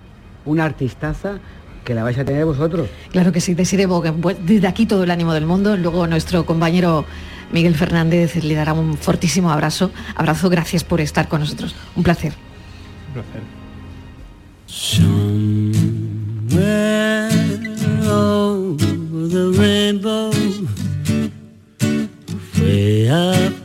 una artistaza que la vais a tener vosotros. Claro que sí, Desiree Bogue. Pues, Desde aquí todo el ánimo del mundo. Luego nuestro compañero Miguel Fernández le dará un fortísimo abrazo. Abrazo, gracias por estar con nosotros. Un placer. Un placer. The rainbow, way up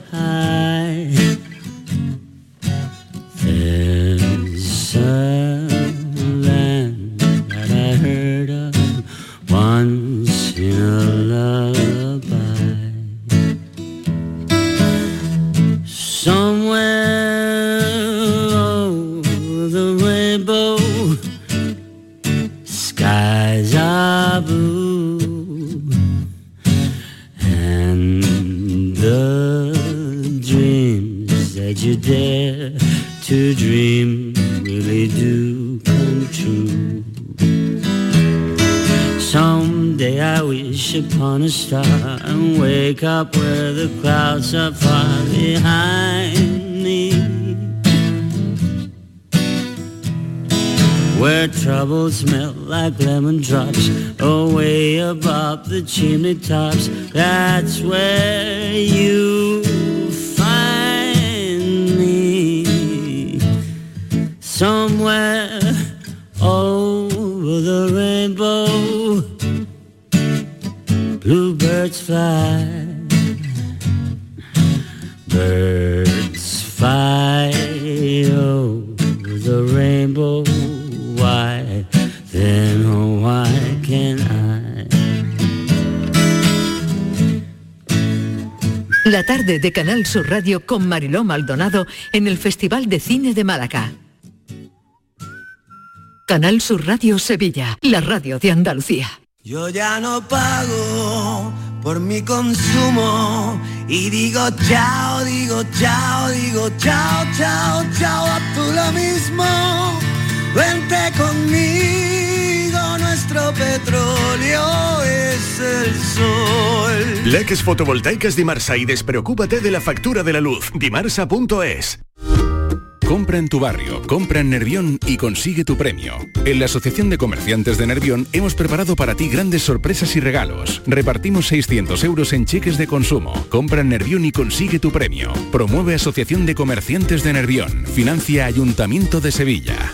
de Canal Sur Radio con Mariló Maldonado en el Festival de Cine de Málaga. Canal Sur Radio Sevilla, la radio de Andalucía. Yo ya no pago por mi consumo y digo chao, digo chao, digo chao, chao, chao, a tú lo mismo. Vente conmigo, nuestro petróleo es el sol. Leques fotovoltaicas Dimarsa y despreocúpate de la factura de la luz. Dimarsa.es. Compra en tu barrio, compra en Nervión y consigue tu premio. En la Asociación de Comerciantes de Nervión hemos preparado para ti grandes sorpresas y regalos. Repartimos 600 euros en cheques de consumo. Compra en Nervión y consigue tu premio. Promueve Asociación de Comerciantes de Nervión. Financia Ayuntamiento de Sevilla.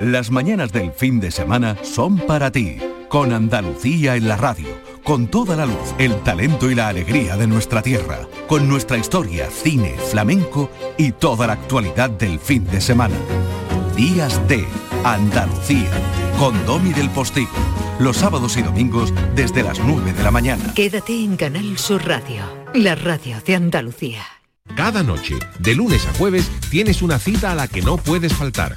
Las mañanas del fin de semana son para ti, con Andalucía en la radio, con toda la luz, el talento y la alegría de nuestra tierra, con nuestra historia, cine, flamenco y toda la actualidad del fin de semana. Días de Andalucía, con Domi del Postigo, los sábados y domingos desde las 9 de la mañana. Quédate en Canal Sur Radio, la radio de Andalucía. Cada noche, de lunes a jueves, tienes una cita a la que no puedes faltar.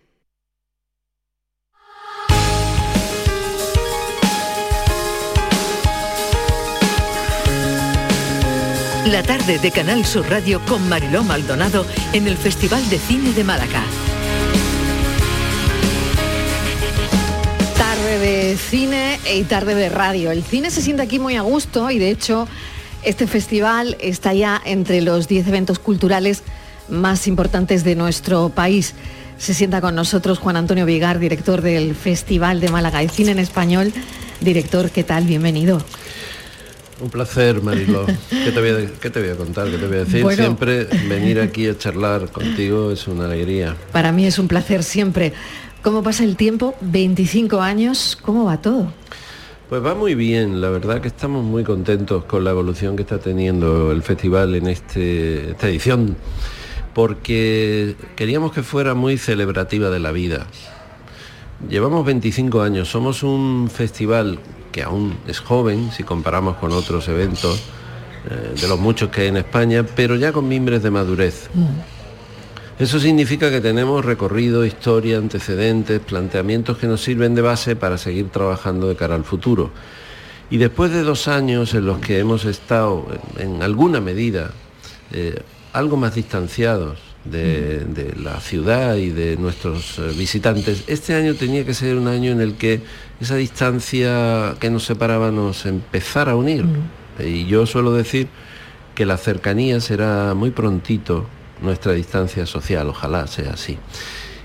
La tarde de Canal Sur Radio con Mariló Maldonado en el Festival de Cine de Málaga. Tarde de cine y tarde de radio. El cine se siente aquí muy a gusto y de hecho este festival está ya entre los 10 eventos culturales más importantes de nuestro país. Se sienta con nosotros Juan Antonio Vigar, director del Festival de Málaga de Cine en Español. Director, ¿qué tal? Bienvenido. Un placer, Marilo. ¿Qué te voy a, qué te voy a contar? ¿Qué te voy a decir? Bueno. Siempre venir aquí a charlar contigo es una alegría. Para mí es un placer siempre. ¿Cómo pasa el tiempo? 25 años, ¿cómo va todo? Pues va muy bien, la verdad que estamos muy contentos con la evolución que está teniendo el festival en este, esta edición, porque queríamos que fuera muy celebrativa de la vida. Llevamos 25 años, somos un festival que aún es joven si comparamos con otros eventos, eh, de los muchos que hay en España, pero ya con mimbres de madurez. Eso significa que tenemos recorrido, historia, antecedentes, planteamientos que nos sirven de base para seguir trabajando de cara al futuro. Y después de dos años en los que hemos estado, en, en alguna medida, eh, algo más distanciados de, de la ciudad y de nuestros eh, visitantes, este año tenía que ser un año en el que esa distancia que nos separaba nos empezara a unir. Y yo suelo decir que la cercanía será muy prontito nuestra distancia social, ojalá sea así.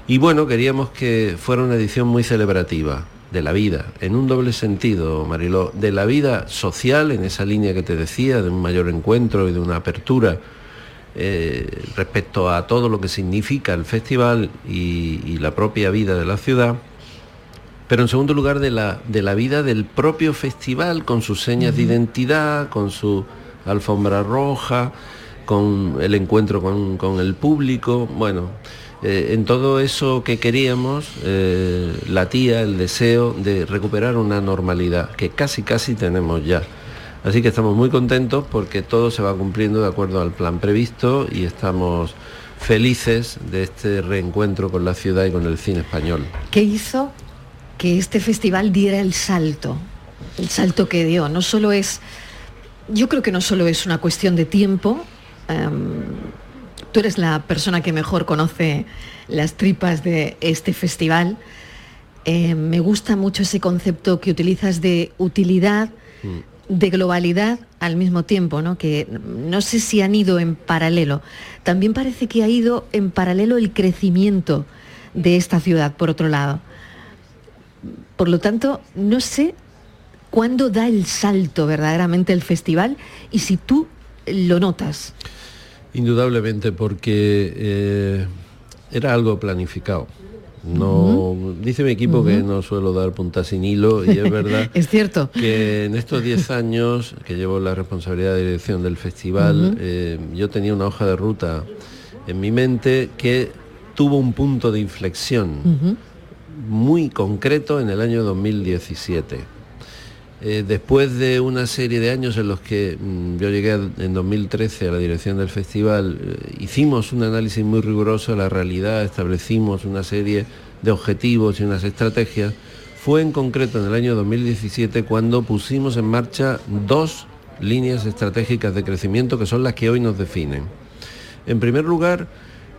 Y bueno, queríamos que fuera una edición muy celebrativa de la vida, en un doble sentido, Mariló, de la vida social, en esa línea que te decía, de un mayor encuentro y de una apertura eh, respecto a todo lo que significa el festival y, y la propia vida de la ciudad, pero en segundo lugar de la, de la vida del propio festival, con sus señas de identidad, con su alfombra roja, con el encuentro con, con el público, bueno, eh, en todo eso que queríamos eh, latía el deseo de recuperar una normalidad que casi casi tenemos ya. Así que estamos muy contentos porque todo se va cumpliendo de acuerdo al plan previsto y estamos felices de este reencuentro con la ciudad y con el cine español. ¿Qué hizo que este festival diera el salto? El salto que dio. No solo es, yo creo que no solo es una cuestión de tiempo. em, tú eres la persona que mejor conoce las tripas de este festival. Eh, me gusta mucho ese concepto que utilizas de utilidad, de globalidad al mismo tiempo, ¿no? Que no sé si han ido en paralelo. También parece que ha ido en paralelo el crecimiento de esta ciudad, por otro lado. Por lo tanto, no sé cuándo da el salto verdaderamente el festival y si tú lo notas. Indudablemente porque eh, era algo planificado. No, dice mi equipo que no suelo dar puntas sin hilo y es verdad Es cierto. que en estos 10 años que llevo la responsabilidad de dirección del festival, eh, yo tenía una hoja de ruta en mi mente que tuvo un punto de inflexión muy concreto en el año 2017. Eh, después de una serie de años en los que mm, yo llegué en 2013 a la dirección del festival, eh, hicimos un análisis muy riguroso de la realidad, establecimos una serie de objetivos y unas estrategias. Fue en concreto en el año 2017 cuando pusimos en marcha dos líneas estratégicas de crecimiento que son las que hoy nos definen. En primer lugar,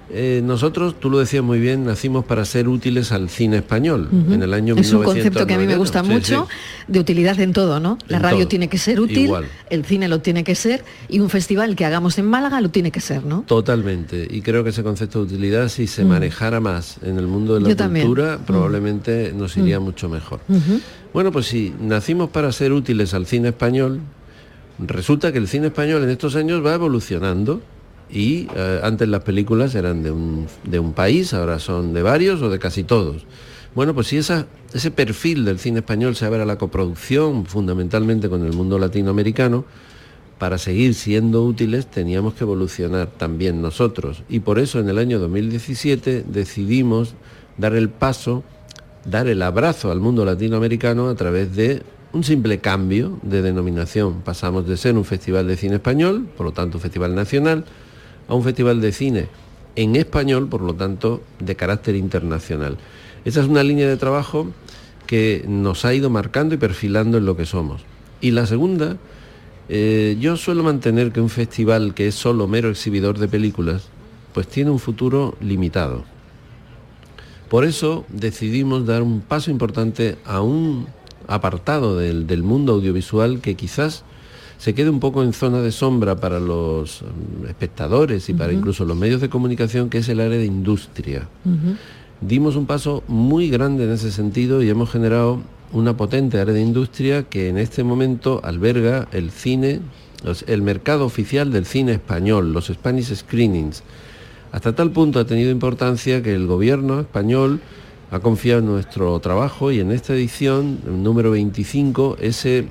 eh, nosotros, tú lo decías muy bien, nacimos para ser útiles al cine español. En el año es un concepto que a mí me 1991. gusta Sí, mucho, sí. de utilidad en todo, ¿no? La En radio todo. tiene que ser útil, Igual. el cine lo tiene que ser y un festival que hagamos en Málaga lo tiene que ser, ¿no? Totalmente. Y creo que ese concepto de utilidad, si se Mm. manejara más en el mundo de la Yo también. cultura, Mm. probablemente nos iría Mm. mucho mejor. Bueno, pues si nacimos para ser útiles al cine español, resulta que el cine español en estos años va evolucionando y eh, antes las películas eran de un, de un país, ahora son de varios o de casi todos. Bueno, pues si esa, ese perfil del cine español se abre a la coproducción, fundamentalmente con el mundo latinoamericano, para seguir siendo útiles teníamos que evolucionar también nosotros. Y por eso en el año 2017 decidimos dar el paso, dar el abrazo al mundo latinoamericano a través de un simple cambio de denominación. Pasamos de ser un festival de cine español, por lo tanto un festival nacional, a un festival de cine en español, por lo tanto de carácter internacional. Esa es una línea de trabajo que nos ha ido marcando y perfilando en lo que somos. Y la segunda, eh, yo suelo mantener que un festival que es solo mero exhibidor de películas, pues tiene un futuro limitado. Por eso decidimos dar un paso importante a un apartado del, del mundo audiovisual que quizás se quede un poco en zona de sombra para los mm, espectadores y para incluso los medios de comunicación, que es el área de industria. Dimos un paso muy grande en ese sentido y hemos generado una potente área de industria que en este momento alberga el cine, el mercado oficial del cine español, los Spanish Screenings. Hasta tal punto ha tenido importancia que el gobierno español ha confiado en nuestro trabajo y en esta edición, el número 25, ese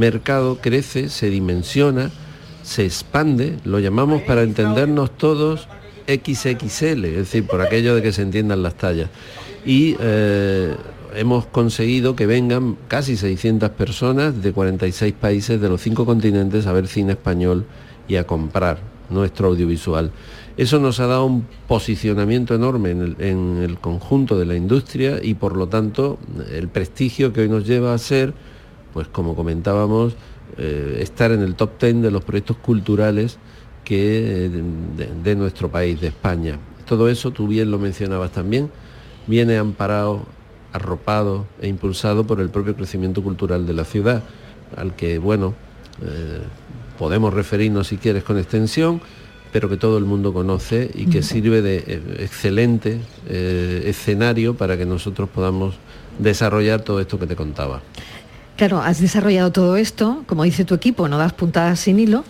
mercado crece, se dimensiona, se expande, lo llamamos para entendernos todos XXL, es decir, por aquello de que se entiendan las tallas. Y eh, hemos conseguido que vengan casi 600 personas de 46 países de los cinco continentes a ver cine español y a comprar nuestro audiovisual. Eso nos ha dado un posicionamiento enorme en el, en el conjunto de la industria y por lo tanto el prestigio que hoy nos lleva a ser, pues como comentábamos, eh, estar en el top 10 de los proyectos culturales que, de, de nuestro país, de España. Todo eso, tú bien lo mencionabas también, viene amparado, arropado e impulsado por el propio crecimiento cultural de la ciudad, al que, bueno, eh, podemos referirnos si quieres con extensión, pero que todo el mundo conoce y que sirve de eh, excelente eh, escenario para que nosotros podamos desarrollar todo esto que te contaba. Claro, has desarrollado todo esto, como dice tu equipo, no das puntadas sin hilo,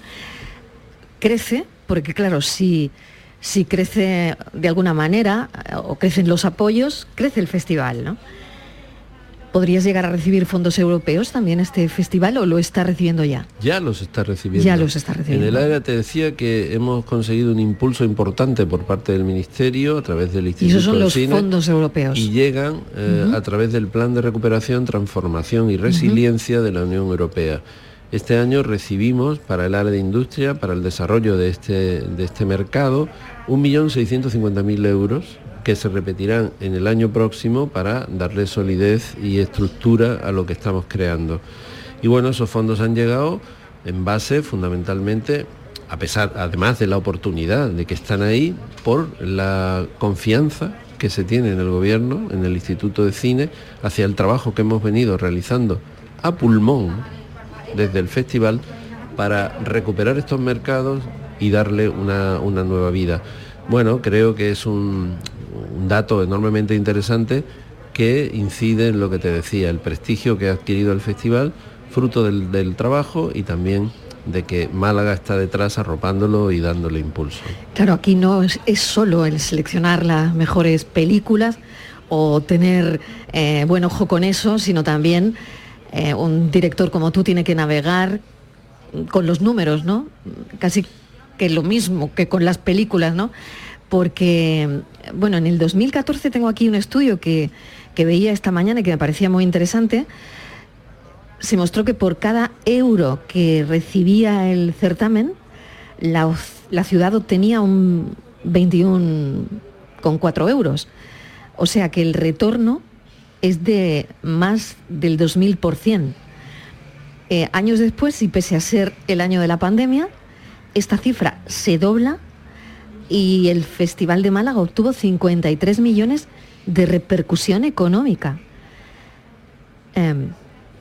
crece, porque claro, si, si crece de alguna manera eh, o crecen los apoyos, crece el festival, ¿no? ¿Podrías llegar a recibir fondos europeos también este festival o lo está recibiendo ya? Ya los está recibiendo. Ya los está recibiendo. En el área te decía que hemos conseguido un impulso importante por parte del Ministerio a través del Y Instituto esos son los Cine fondos europeos. y llegan eh, a través del Plan de Recuperación, Transformación y Resiliencia de la Unión Europea. Este año recibimos para el área de industria, para el desarrollo de este, de este mercado, 1.650.000 euros que se repetirán en el año próximo para darle solidez y estructura a lo que estamos creando. Y bueno, esos fondos han llegado en base fundamentalmente, a pesar, además de la oportunidad de que están ahí, por la confianza que se tiene en el gobierno, en el Instituto de Cine, hacia el trabajo que hemos venido realizando a pulmón desde el festival para recuperar estos mercados y darle una, una nueva vida. Bueno, creo que es un, un dato enormemente interesante que incide en lo que te decía, el prestigio que ha adquirido el festival, fruto del, trabajo y también de que Málaga está detrás arropándolo y dándole impulso. Claro, aquí no es, es solo el seleccionar las mejores películas o tener eh, buen ojo con eso, sino también eh, un director como tú tiene que navegar con los números, ¿no? Casi que lo mismo que con las películas, ¿no? Porque, bueno, en el 2014 tengo aquí un estudio que, que veía esta mañana y que me parecía muy interesante. Se mostró que por cada euro que recibía el certamen, la, la ciudad obtenía un 21,4 euros. O sea que el retorno es de más del 2000%. Eh, años después, y pese a ser el año de la pandemia, esta cifra se dobla y el Festival de Málaga obtuvo 53 millones de repercusión económica. Em,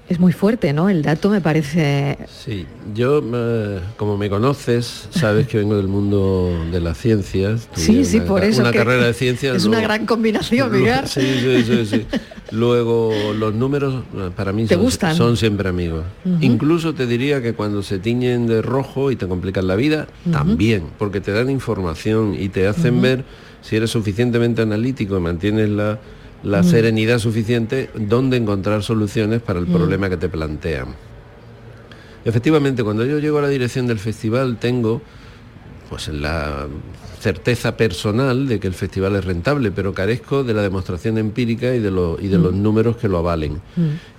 es muy fuerte, ¿no? El dato me parece... Sí, yo, eh, como me conoces, sabes que vengo del mundo de las ciencias. Sí, tuve sí, una, por eso. Una que carrera de ciencias. Es una gran combinación, luego- Miguel. Sí, sí, sí, sí. Luego, los números eh, para mí ¿Te son, siempre amigos. Incluso te diría que cuando se tiñen de rojo y te complican la vida, también, porque te dan información y te hacen ver si eres suficientemente analítico y mantienes la, la serenidad suficiente, dónde encontrar soluciones para el Mm. problema que te plantean. Efectivamente, cuando yo llego a la dirección del festival tengo pues la certeza personal de que el festival es rentable, pero carezco de la demostración empírica y de, lo- y de los Mm. números que lo avalen.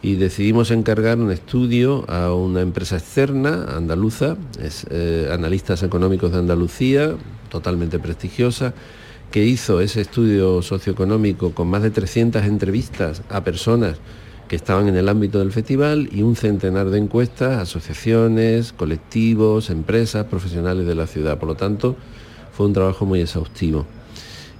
Y decidimos encargar un estudio a una empresa externa, andaluza, es eh, Analistas Económicos de Andalucía, totalmente prestigiosa, que hizo ese estudio socioeconómico con más de 300 entrevistas a personas que estaban en el ámbito del festival y un centenar de encuestas, asociaciones, colectivos, empresas, profesionales de la ciudad. Por lo tanto, fue un trabajo muy exhaustivo.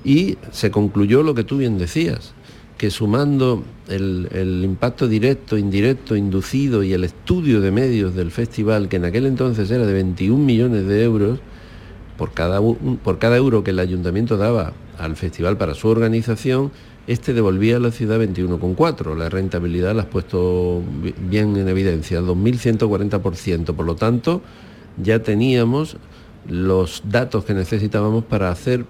Y se concluyó lo que tú bien decías, que sumando el, el impacto directo, indirecto, inducido y el estudio de medios del festival, que en aquel entonces era de 21 millones de euros, por cada, por cada euro que el ayuntamiento daba al festival para su organización, este devolvía a la ciudad 21,4. La rentabilidad la has puesto bi- bien en evidencia, 2.140%. Por lo tanto, ya teníamos los datos que necesitábamos para hacer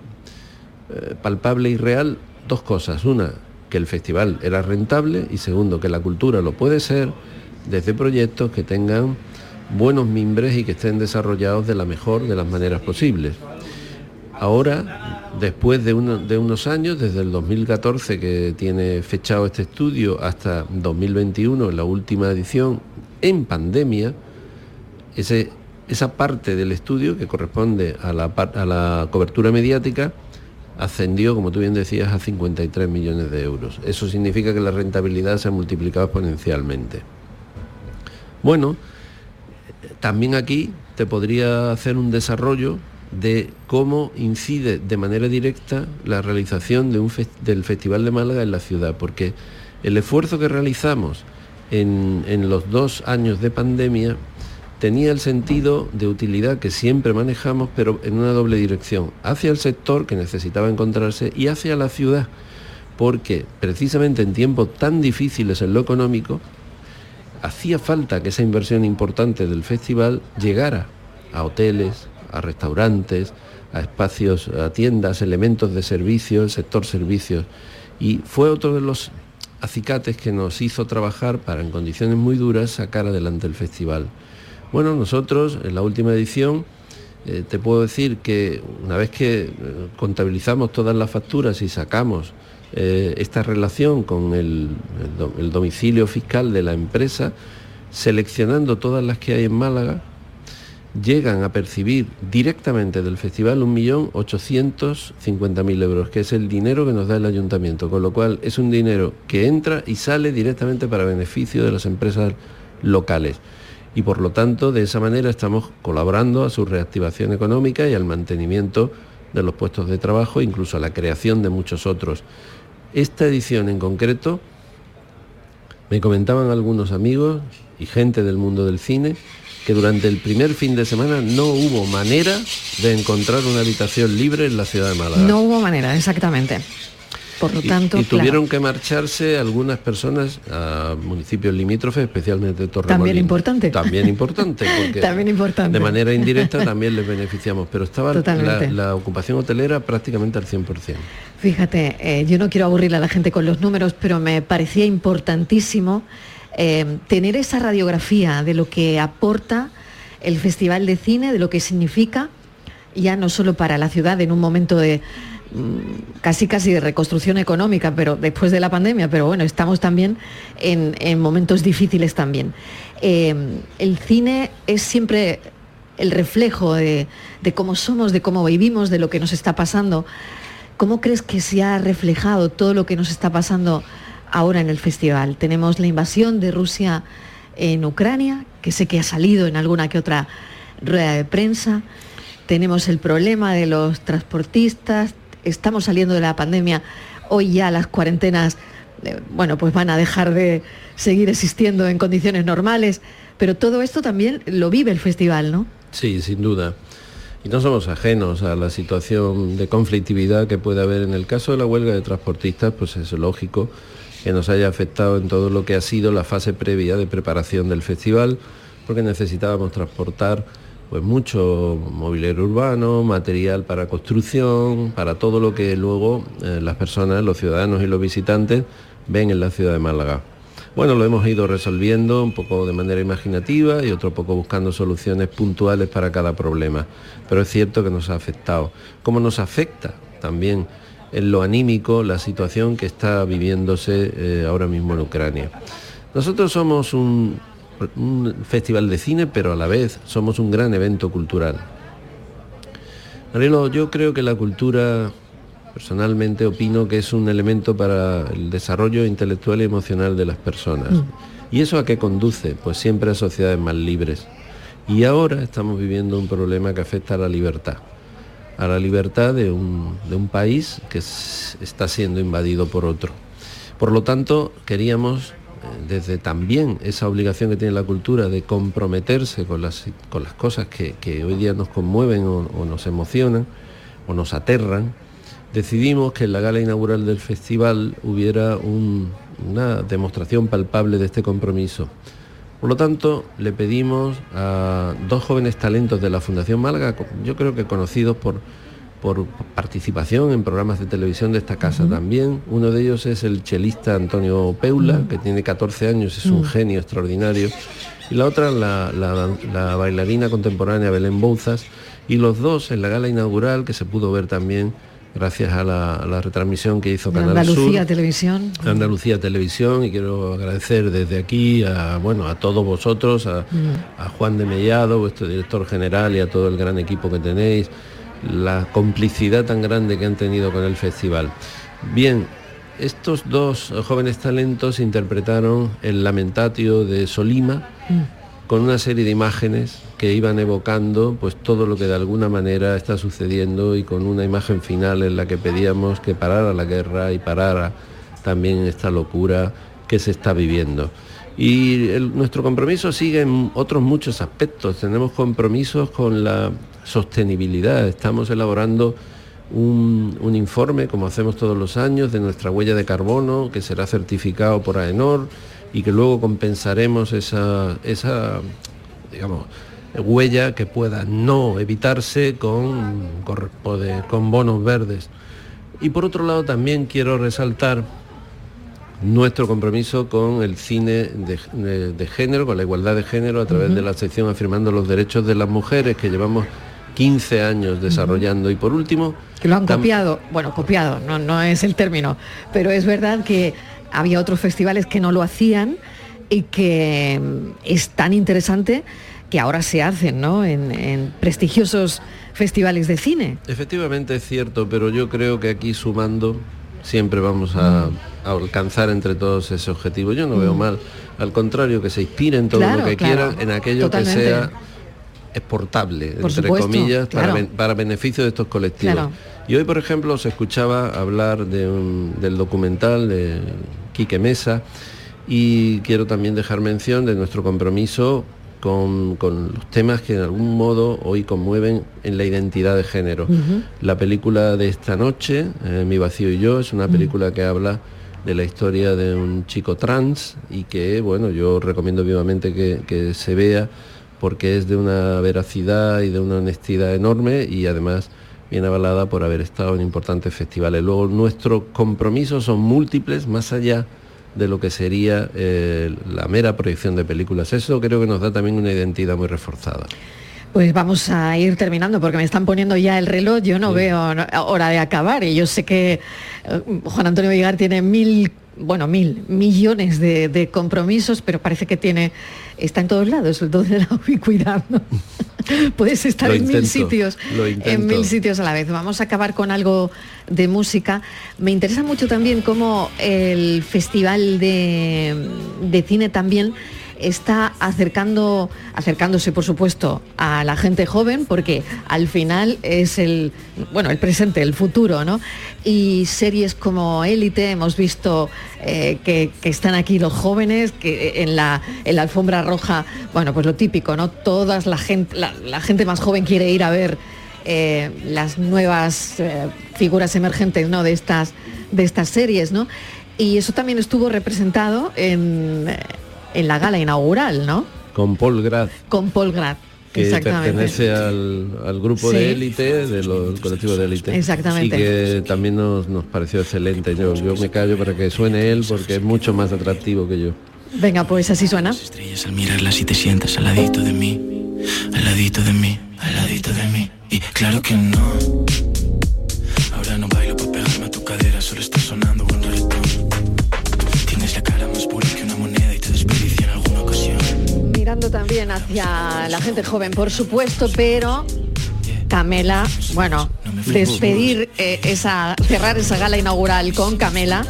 eh, palpable y real dos cosas. Una, que el festival era rentable y segundo, que la cultura lo puede ser desde proyectos que tengan buenos mimbres y que estén desarrollados de la mejor de las maneras posibles. Ahora, después de, uno- de unos años, desde el 2014 que tiene fechado este estudio hasta 2021, la última edición, en pandemia, ese- esa parte del estudio que corresponde a la, a la cobertura mediática ascendió, como tú bien decías, a 53 millones de euros. Eso significa que la rentabilidad se ha multiplicado exponencialmente. Bueno, también aquí te podría hacer un desarrollo de cómo incide de manera directa la realización de un del Festival de Málaga en la ciudad, porque el esfuerzo que realizamos en, en los dos años de pandemia tenía el sentido de utilidad que siempre manejamos, pero en una doble dirección, hacia el sector que necesitaba encontrarse y hacia la ciudad, porque precisamente en tiempos tan difíciles en lo económico, hacía falta que esa inversión importante del festival llegara a hoteles, a restaurantes, a espacios, a tiendas, elementos de servicio, el sector servicios. Y fue otro de los acicates que nos hizo trabajar para en condiciones muy duras sacar adelante el festival. Bueno, nosotros en la última edición eh, te puedo decir que una vez que eh, contabilizamos todas las facturas y sacamos eh, esta relación con el, el domicilio fiscal de la empresa, seleccionando todas las que hay en Málaga, llegan a percibir directamente del festival 1.850.000 euros, que es el dinero que nos da el ayuntamiento, con lo cual es un dinero que entra y sale directamente para beneficio de las empresas locales. Y por lo tanto, de esa manera estamos colaborando a su reactivación económica y al mantenimiento de los puestos de trabajo, incluso a la creación de muchos otros. Esta edición en concreto, me comentaban algunos amigos y gente del mundo del cine, que durante el primer fin de semana no hubo manera de encontrar una habitación libre en la ciudad de Málaga. No hubo manera, exactamente. Por lo tanto, y, tuvieron que marcharse algunas personas a municipios limítrofes, especialmente Torremolinos. También importante. También importante, porque también importante. de manera indirecta también les beneficiamos, pero estaba la, la, ocupación hotelera prácticamente al 100%. Fíjate, eh, yo no quiero aburrir a la gente con los números, pero me parecía importantísimo eh, tener esa radiografía de lo que aporta el Festival de Cine, de lo que significa, ya no solo para la ciudad en un momento de casi casi de reconstrucción económica, pero después de la pandemia, pero bueno, estamos también en, momentos difíciles también. Eh, el cine es siempre el reflejo de, cómo somos, de cómo vivimos, de lo que nos está pasando. ¿Cómo crees que se ha reflejado todo lo que nos está pasando ahora en el festival. Tenemos la invasión de Rusia en Ucrania, que sé que ha salido en alguna que otra rueda de prensa. Tenemos el problema de los transportistas. Estamos saliendo de la pandemia. Hoy ya las cuarentenas, eh, bueno, pues van a dejar de seguir existiendo en condiciones normales. Pero todo esto también lo vive el festival, ¿no? Sí, sin duda. Y no somos ajenos a la situación de conflictividad que puede haber en el caso de la huelga de transportistas, pues es lógico que nos haya afectado en todo lo que ha sido la fase previa de preparación del festival, porque necesitábamos transportar pues mucho mobiliario urbano, material para construcción, para todo lo que luego eh, las personas, los ciudadanos y los visitantes ven en la ciudad de Málaga. Bueno, lo hemos ido resolviendo un poco de manera imaginativa y otro poco buscando soluciones puntuales para cada problema. Pero es cierto que nos ha afectado. ¿Cómo nos afecta también en lo anímico la situación que está viviéndose eh, ahora mismo en Ucrania. Nosotros somos un, festival de cine, pero a la vez somos un gran evento cultural. Marielo, yo creo que la cultura, personalmente opino que es un elemento para el desarrollo intelectual y emocional de las personas. Mm. ¿Y eso a qué conduce? Pues siempre a sociedades más libres. Y ahora estamos viviendo un problema que afecta a la libertad a la libertad de un, país que está siendo invadido por otro. Por lo tanto, queríamos, desde también esa obligación que tiene la cultura de comprometerse con las, con las cosas que, hoy día nos conmueven o, nos emocionan o nos aterran, decidimos que en la gala inaugural del festival hubiera una demostración palpable de este compromiso. Por lo tanto, le pedimos a dos jóvenes talentos de la Fundación Málaga, yo creo que conocidos por, por participación en programas de televisión de esta casa también. Uno de ellos es el chelista Antonio Peula, que tiene 14 años, es un genio extraordinario. Y la otra, la, la, bailarina contemporánea Belén Bouzas. Y los dos en la gala inaugural, que se pudo ver también gracias a la, retransmisión que hizo Canal Andalucía Televisión. Andalucía Televisión y quiero agradecer desde aquí a bueno a todos vosotros, a, a, Juan de Mellado, vuestro director general y a todo el gran equipo que tenéis, la complicidad tan grande que han tenido con el festival. Bien, estos dos jóvenes talentos interpretaron el lamentatio de Solima. Mm con una serie de imágenes que iban evocando pues todo lo que de alguna manera está sucediendo y con una imagen final en la que pedíamos que parara la guerra y parara también esta locura que se está viviendo. Y el- nuestro compromiso sigue en otros muchos aspectos. Tenemos compromisos con la sostenibilidad. Estamos elaborando un, un informe, como hacemos todos los años, de nuestra huella de carbono, que será certificado por AENOR y que luego compensaremos esa, esa digamos, huella que pueda no evitarse con, con, con bonos verdes. Y por otro lado también quiero resaltar nuestro compromiso con el cine de, de- de género, con la igualdad de género a través de la sección Afirmando los Derechos de las Mujeres que llevamos 15 años desarrollando. Y por último... que lo han copiado, bueno, copiado, no, no es el término, pero es verdad que había otros festivales que no lo hacían y que mm, es tan interesante que ahora se hacen, ¿no? En, en prestigiosos festivales de cine. Efectivamente es cierto, pero yo creo que aquí sumando siempre vamos a, a alcanzar entre todos ese objetivo. Yo no veo mal, al contrario, que se inspiren todo Claro, lo que claro, quieran en aquello totalmente. que sea exportable, Por entre supuesto, comillas, para, claro. ben- para beneficio de estos colectivos. Claro. Y hoy, por ejemplo, se escuchaba hablar de un- del documental de Quique Mesa y quiero también dejar mención de nuestro compromiso con, con los temas que en algún modo hoy conmueven en la identidad de género. La película de esta noche, eh, Mi vacío y yo, es una película que habla de la historia de un chico trans y que, bueno, yo recomiendo vivamente que, que se vea porque es de una veracidad y de una honestidad enorme y además bien avalada por haber estado en importantes festivales. Luego, nuestros compromisos son múltiples, más allá de lo que sería eh, la mera proyección de películas. Eso creo que nos da también una identidad muy reforzada. Pues vamos a ir terminando porque me están poniendo ya el reloj, yo no veo hora de acabar y yo sé que eh, Juan Antonio Vigar tiene mil, bueno, mil millones de, de compromisos, pero parece que tiene, está en todos lados, el don de la ubicuidad, ¿no? Puedes estar Lo en mil sitios, en mil sitios a la vez. Vamos a acabar con algo de música. Me interesa mucho también cómo el Festival de, de Cine también está acercando, acercándose, por supuesto, a la gente joven, porque al final es el, bueno, el presente, el futuro, ¿no? Y series como Élite, hemos visto eh, que, están aquí los jóvenes, que en la, en alfombra roja, bueno, pues lo típico, ¿no? Todas la gente, la, gente más joven quiere ir a ver eh, las nuevas eh, figuras emergentes, ¿no? De estas, de estas series, ¿no? Y eso también estuvo representado en, en la gala inaugural, ¿no? Con Paul Grad, Con Paul Grad. que pertenece al, al grupo Sí. de élite, del colectivo de élite. Exactamente. Y que también nos, nos pareció excelente. Yo, yo me callo para que suene él porque es mucho más atractivo que yo. Venga, pues así suena. estrellas al mirarlas y te sientas al ladito de mí, al ladito de mí, al ladito de mí. Y claro que no. También hacia la gente joven, por supuesto, pero Camela, bueno, despedir eh, esa, cerrar esa gala inaugural con Camela.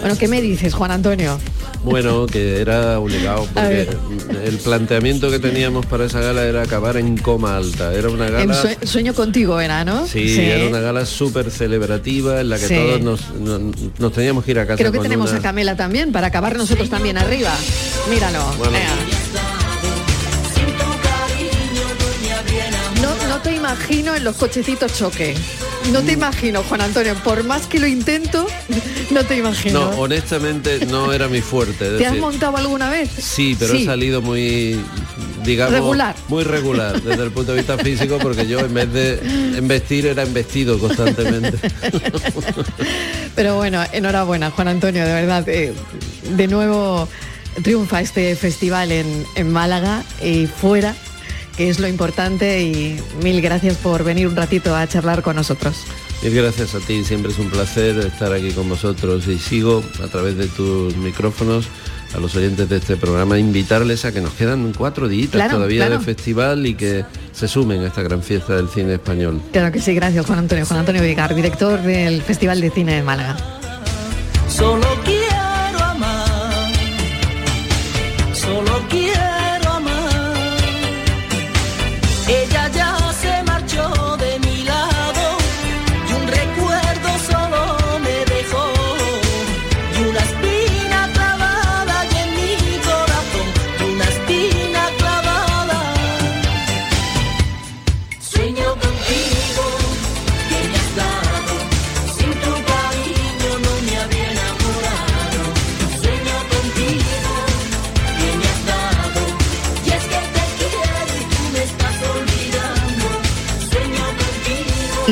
Bueno, ¿qué me dices, Juan Antonio? Bueno, que era obligado, porque el planteamiento que teníamos para esa gala era acabar en coma alta. Era una gala... sue- sueño contigo era, ¿no? Sí, era una gala súper celebrativa en la que Sí. todos nos, nos, nos teníamos que ir a casa Creo que con tenemos una- a Camela también, para acabar nosotros también arriba. Míralo. Bueno. No, te imagino en los cochecitos choque. No te imagino, Juan Antonio. Por más que lo intento, no te imagino. No, honestamente no era mi fuerte. ¿Te has montado alguna vez? Sí, pero he salido muy, digamos, Regular. muy regular desde el punto de vista físico, porque yo en vez de embestir era embestido constantemente. Pero bueno, enhorabuena, Juan Antonio, de verdad. eh, de nuevo triunfa este festival en, en Málaga y fuera, que es lo importante. Y mil gracias por venir un ratito a charlar con nosotros. Mil gracias a ti, siempre es un placer estar aquí con vosotros y sigo a través de tus micrófonos a los oyentes de este programa invitarles a que nos quedan cuatro días Claro, todavía claro. de festival y que se sumen a esta gran fiesta del cine español. Claro que sí, gracias Juan Antonio. Juan Antonio Vigar, director del Festival de Cine de Málaga. Solo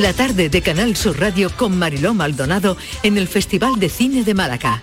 La tarde de Canal Sur Radio con Mariló Maldonado en el Festival de Cine de Málaga.